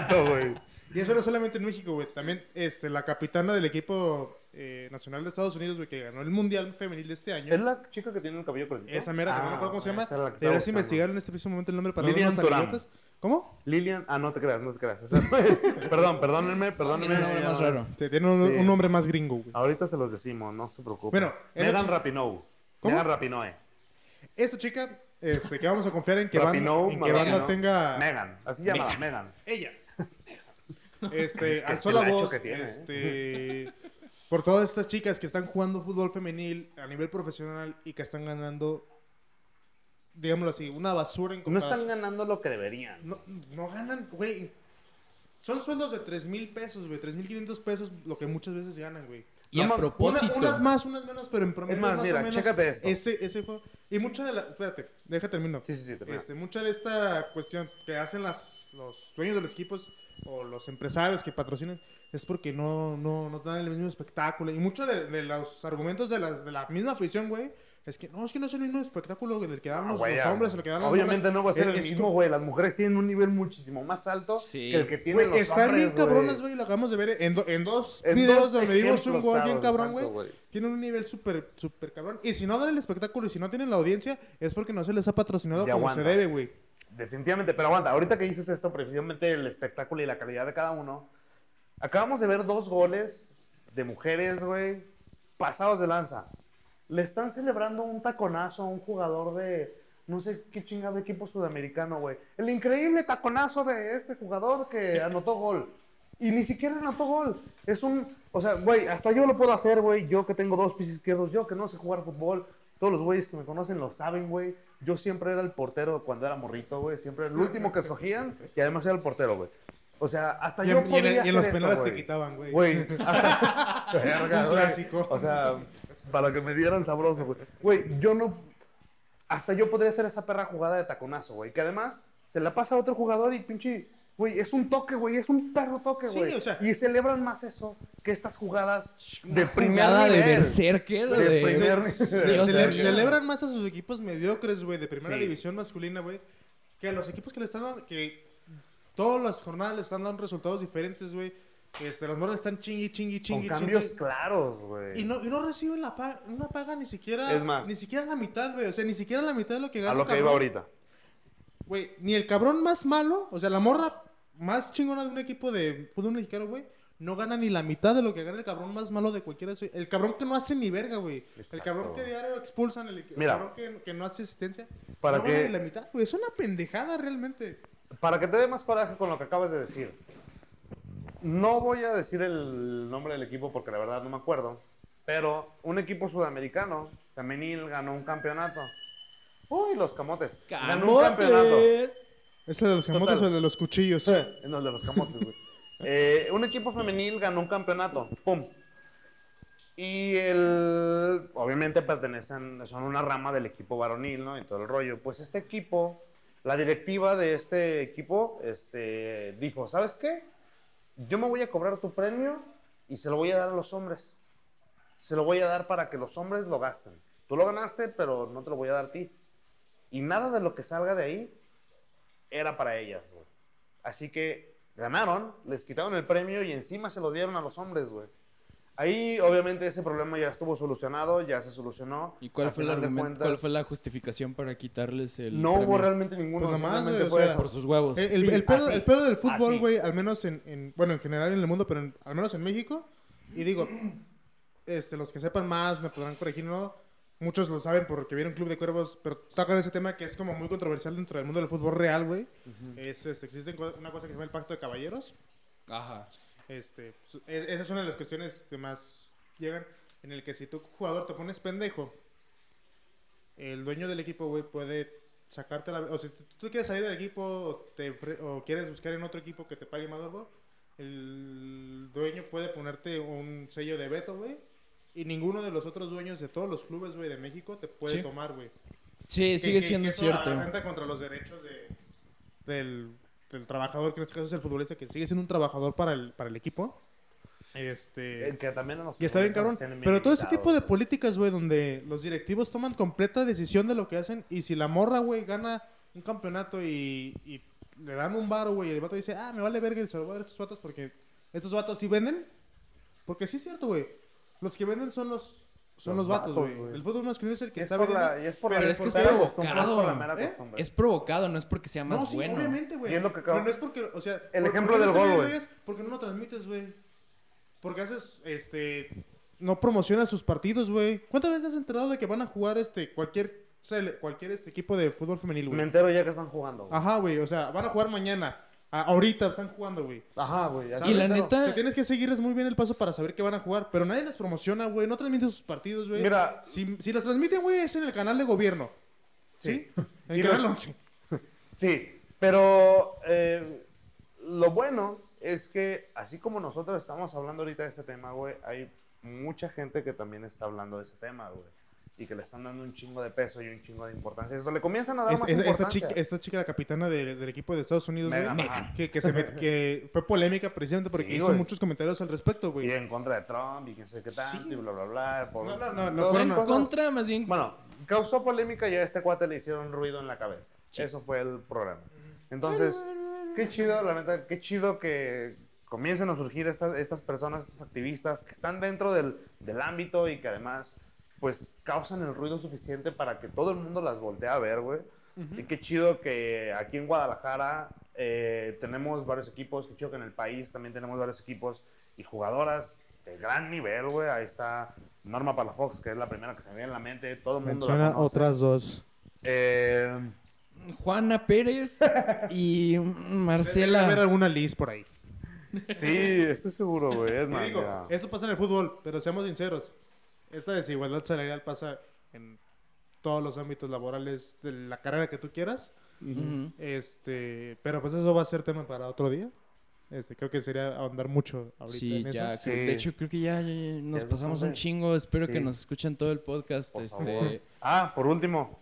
Y eso no solamente en México, güey. También este, la capitana del equipo eh, nacional de Estados Unidos, güey, que ganó el Mundial Femenil de este año. ¿Es la chica que tiene el cabello cortito? Esa mera, que no me Ah, acuerdo cómo se llama. que estaba Deberías investigar en este preciso momento el nombre para Lilian no. ¿Cómo? Lilian, ah, no te creas, no te creas. O sea, perdón, perdónenme, perdónenme. Tiene un nombre más raro. Te- Tiene un, Sí. un nombre más gringo, güey. Ahorita se los decimos, no se preocupen. Bueno, Megan Rapinoe. ¿Cómo? Megan Rapinoe. Esa chica, este, que vamos a confiar en que banda, Rapinoe, en que banda tenga... Megan, así se llama, Megan. Ella. Este, alzó la voz, ¿eh? este, por todas estas chicas que están jugando fútbol femenil a nivel profesional y que están ganando, digámoslo así, una basura en No comparación. están ganando lo que deberían. No, no ganan, güey. Son sueldos de 3 mil pesos, güey. 3 mil 500 pesos, lo que muchas veces ganan, güey. Y No a Una- propósito. unas más, unas menos, pero en promedio Es más, más mira, o menos. chécate esto. Ese, ese juego. Y mucha de la. Espérate, deja termino. Sí, sí, sí, termina. Este, mucha de esta cuestión que hacen las, los dueños de los equipos o los empresarios que patrocinan es porque no, no, no dan el mismo espectáculo. Y muchos de, de los argumentos de la, de la misma afición, güey, es que no, es que no es el mismo espectáculo del que dan Ah, los, güey, los ya. hombres o lo que dan las Obviamente no va a ser Es- el es mismo, güey. Las mujeres tienen un nivel muchísimo más alto Sí. que el que tienen Güey, los están bien hombres, cabrones, güey. Lo acabamos de ver en, do- en dos En videos dos donde vimos un gol bien cabrón, güey. Tienen un nivel súper, súper cabrón. Y si no dan el espectáculo y si no tienen la audiencia, es porque no se les ha patrocinado Ya como se debe, güey. Definitivamente, pero aguanta, ahorita que dices esto, precisamente el espectáculo y la calidad de cada uno, acabamos de ver dos goles de mujeres, güey, pasados de lanza. Le están celebrando un taconazo a un jugador de no sé qué chingado equipo sudamericano, güey. El increíble taconazo de este jugador que anotó gol. Y ni siquiera anotó gol. Es un, o sea, güey, hasta yo lo puedo hacer, güey. Yo que tengo dos pies izquierdos, yo que no sé jugar fútbol. Todos los güeyes que me conocen lo saben, güey. Yo siempre era el portero cuando era morrito, güey. Siempre era el último que escogían y además era el portero, güey. O sea, hasta Y yo en, y en- podría y en los hacer penales te quitaban, güey. Güey, hasta... Verga, Un clásico. O sea, para que me dieran sabroso, güey. Güey, yo no... Hasta yo podría hacer esa perra jugada de taconazo, güey. Que además se la pasa a otro jugador y pinche... Güey, es un toque, güey. Es un perro toque, Sí, güey. o sea- Y celebran más eso que estas jugadas de primer jugada de nivel. berserker. De de- primer- Se- se- Dios cele- mío. celebran más a sus equipos mediocres, güey, de primera Sí. división masculina, güey, que a los equipos que le están dando, que todas las jornadas le están dando resultados diferentes, güey. Este, las morras están chingui, chingui, Con chingui, cambios chingui. claros, güey. Y no, y no reciben la paga, una paga ni siquiera, Es más. ni siquiera la mitad, güey. O sea, ni siquiera la mitad de lo que gana A lo que iba cabrón. ahorita. Güey, ni el cabrón más malo, o sea, la morra más chingona de un equipo de fútbol mexicano, güey, no gana ni la mitad de lo que gana el cabrón más malo de cualquiera de su... El cabrón que no hace ni verga, güey. El cabrón que diario expulsan, el, el Mira. cabrón que, que no hace asistencia. Para no gana ni la mitad, güey. Es una pendejada realmente. Para que te dé más coraje con lo que acabas de decir. No voy a decir el nombre del equipo porque la verdad no me acuerdo. Pero un equipo sudamericano femenil ganó un campeonato. Uy, los camotes. Ganó un campeonato. ¡Camotes! ¿Ese de los camotes Total. o el de los cuchillos? Sí, en el de los camotes, güey. Eh, un equipo femenil ganó un campeonato. ¡Pum! Y el, obviamente pertenecen, son una rama del equipo varonil, ¿no? Y todo el rollo. Pues este equipo, la directiva de este equipo, este, dijo, ¿sabes qué? Yo me voy a cobrar tu premio y se lo voy a dar a los hombres. Se lo voy a dar para que los hombres lo gasten. Tú lo ganaste, pero no te lo voy a dar a ti. Y nada de lo que salga de ahí era para ellas, güey. Así que ganaron, les quitaron el premio y encima se lo dieron a los hombres, güey. Ahí, obviamente, ese problema ya estuvo solucionado, ya se solucionó. ¿Y cuál fue, el final de argumento, cuentas, cuál fue la justificación para quitarles el No hubo realmente ninguno. Pues nomás, simplemente güey, o fue sea, eso. Por sus huevos. El, el- Sí, el pedo, así. el pedo del fútbol, güey, al menos en, en- bueno, en general en el mundo, pero en- al menos en México, y digo, este, los que sepan más me podrán corregir, ¿no? Muchos lo saben porque vieron Club de Cuervos, pero tocan ese tema que es como muy controversial dentro del mundo del fútbol real, güey. es, este, existe una cosa que se llama el Pacto de Caballeros. Ajá. Este, e- esa es una de las cuestiones que más llegan, en el que si tu jugador te pones pendejo, el dueño del equipo, güey, puede sacarte la... O si tú- quieres salir del equipo o, te o quieres buscar en otro equipo que te pague más algo, el dueño puede ponerte un sello de veto, güey. Y ninguno de los otros dueños de todos los clubes, güey, de México te puede Sí. tomar, güey. Sí, Que- sigue que- siendo que eso cierto. contra los derechos de- del, del trabajador, que en este caso es el futbolista, que sigue siendo un trabajador para el, para el equipo. Este... Que también Y está bien cabrón. Pero todo ese tipo de políticas, güey, donde los directivos toman completa decisión de lo que hacen. Y si la morra, güey, gana un campeonato y, y le dan un varo, güey, y el vato dice, ah, me vale verga, y se lo voy a dar a estos vatos porque estos vatos sí venden. Porque sí es cierto, güey. Los que venden son los, son los, vatos, güey. El fútbol masculino es el que Y está por vendiendo. la- y es por pero la- es que es provocado. ¿Eh? Es provocado, no es porque sea más no, sí, bueno. obviamente, güey. Que no, es porque, o sea, El ¿por- ejemplo del gol, güey. Porque no lo transmites, güey. Porque haces, este, no promocionas sus partidos, güey. ¿Cuántas veces te has enterado de que van a jugar, este, cualquier, cualquier, este, equipo de fútbol femenil, Me güey? entero ya que están jugando. güey. Ajá, güey, o sea, van a jugar mañana. Ahorita están jugando, güey. Ajá, güey. Y la ¿sabes? neta- O sea, tienes que seguirles muy bien el paso para saber que van a jugar. Pero nadie les promociona, güey. No transmiten sus partidos, güey. Mira, Si, si los transmiten, güey, es en el canal de gobierno. ¿Sí? Sí. En canal lo- 11. Sí, pero eh, lo bueno es que así como nosotros estamos hablando ahorita de este tema, güey, hay mucha gente que también está hablando de ese tema, güey. Y que le están dando un chingo de peso y un chingo de importancia. Eso le comienzan a dar Es- más es- esta, importancia. chica, esta chica, la capitana de- del equipo de Estados Unidos, güey, Megan. Que, que, se met- que fue polémica precisamente porque Sí, hizo güey. muchos comentarios al respecto, Y güey. en contra de Trump y quién sé qué tanto Sí. y bla, bla, bla. por- No, no, no, no fueron- En cosas- contra, más bien. Bueno, causó polémica y a este cuate le hicieron ruido en la cabeza. Sí. Eso fue el problema. Entonces, qué chido, la neta, qué chido que comiencen a surgir estas, estas personas, estos activistas que están dentro del, del ámbito y que además, pues, causan el ruido suficiente para que todo el mundo las voltee a ver, güey. Y qué chido que aquí en Guadalajara eh, tenemos varios equipos, qué chido que en el país también tenemos varios equipos y jugadoras de gran nivel, güey. Ahí está Norma Palafox, que es la primera que se me viene en la mente. Todo el mundo Menciona otras dos. Eh, Juana Pérez y Debe haber Marcela. alguna Liz por ahí. sí, estoy seguro, güey. Es más, digo, esto pasa en el fútbol, pero seamos sinceros. Esta desigualdad salarial pasa en todos los ámbitos laborales de la carrera que tú quieras. Ujú. Este, pero pues eso va a ser tema para otro día. Este, creo que sería ahondar mucho ahorita Sí, en eso. ya, creo- Sí. de hecho creo que ya, ya- ya nos es pasamos un chingo. Espero que Sí. nos escuchen todo el podcast. Por este, favor. Ah, por último,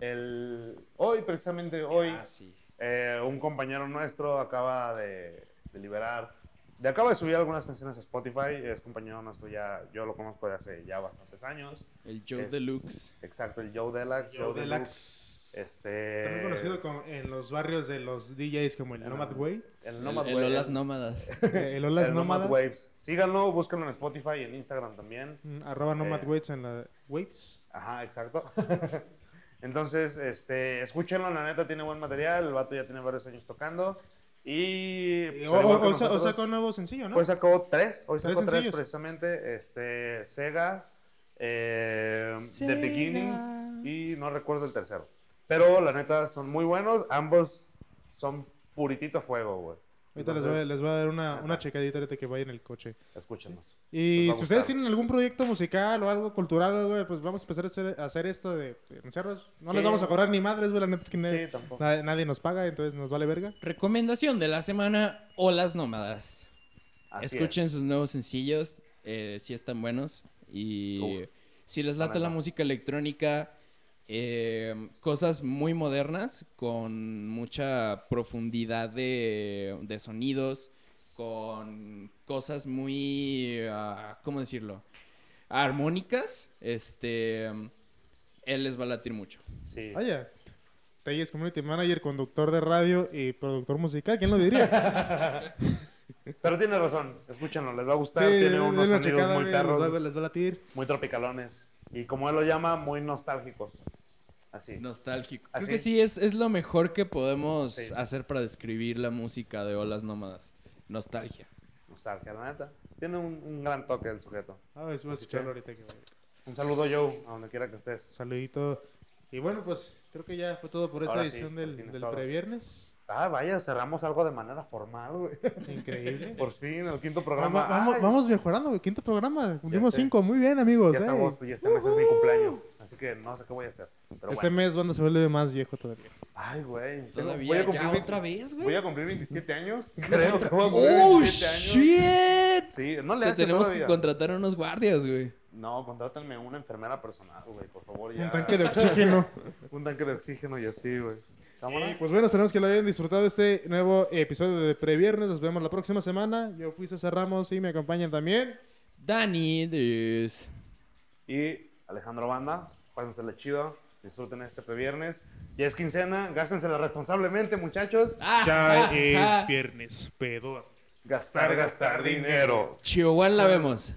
el, hoy, precisamente hoy, ah, sí. eh, un compañero nuestro acaba de, de liberar, de acaba de subir algunas canciones a Spotify. Es compañero nuestro ya, yo lo conozco de hace ya bastantes años. El Joe Es- Deluxe. Exacto, el Joe Deluxe. Joe Deluxe, Deluxe. Este. También conocido como- en los barrios de los DJs como el El- Nomad Way. El El, Nomad el Wave- Olas Nómadas. el Olas el Nomad Nómadas. Waves. Síganlo, búsquenlo en Spotify y en Instagram también. Mm, Arroba Nomad Eh. Waves en la Waves. Ajá, exacto. Entonces, este, escúchenlo, la neta tiene buen material, el vato ya tiene varios años tocando. Y... Y pues, o- nosotros, sacó un nuevo sencillo, ¿no? Hoy sacó tres, hoy sacó tres, precisamente, este, Sega, eh, The Sega. Beginning y no recuerdo el tercero. Pero la neta son muy buenos, ambos son puritito fuego, güey. Ahorita les voy, a- les voy a dar una, una checadita ahorita que vaya en el coche. Escúchenos. Y si ustedes tienen algún proyecto musical o algo cultural, güey, pues vamos a empezar a hacer, a hacer esto de anunciarlos. No les vamos a cobrar ni madres, güey, la neta es que nadie, Sí, tampoco. nadie- nadie nos paga, entonces nos vale verga. Recomendación de la semana: Olas Nómadas. Así es. Escuchen sus nuevos sencillos, eh, si están buenos. Y Uf. si les late la música electrónica, eh, cosas muy modernas, con mucha profundidad de, de sonidos, con cosas muy, ah, ¿cómo decirlo? Armónicas, este, él les va a latir mucho. Sí. Vaya. Tey es community manager, conductor de radio y productor musical, ¿quién lo diría? Pero tiene razón, escúchenlo, les va a Sí, gustar. tiene denle unos sonidos checada, muy les perros, va, les va a latir. muy tropicalones. Y como él lo llama, muy nostálgicos. Así. Nostálgico. ¿Así? Creo que sí, es, es lo mejor que podemos Sí. hacer para describir la música de Olas Nómadas. Nostalgia. Nostalgia, la neta. Tiene un, un gran toque el sujeto. A ver, voy a escucharlo ahorita. que- Un saludo, Joe, a donde quiera que estés. Saludito. Y bueno, pues creo que ya fue todo por esta Ahora edición del, es del todo. previernes. Ah, vaya, cerramos algo de manera formal, güey. Increíble. Por fin, el quinto programa. va- vamos, vamos mejorando, güey. Quinto programa. Cumplimos cinco. Muy bien, amigos. Ya eh. agosto y este mes es mi cumpleaños. Así que no sé qué voy a hacer. Pero Este bueno. mes banda se vuelve más viejo todavía. Ay, güey. Todavía, voy a ya cumplir veinte- otra vez, güey. Voy a cumplir 27 años. Creo que voy a cumplir ¡Oh, 27 años. shit! Sí, no le Te hace tenemos todavía. que contratar unos guardias, güey. No, contrátenme una enfermera personal, güey, por favor. Ya. Un tanque de oxígeno. Un tanque de oxígeno y así, güey. Y pues bueno, esperamos que lo hayan disfrutado este nuevo episodio de Previernes. Nos vemos la próxima semana. Yo fui César Ramos y me acompañan también. Dani, this. Y Alejandro Banda, pásensela chido. Disfruten este previernes. Ya es quincena, gástensela responsablemente, muchachos. Ah, Ya ah, es ah. viernes, pedor. Gastar, gastar dinero. Chihuahua la vemos.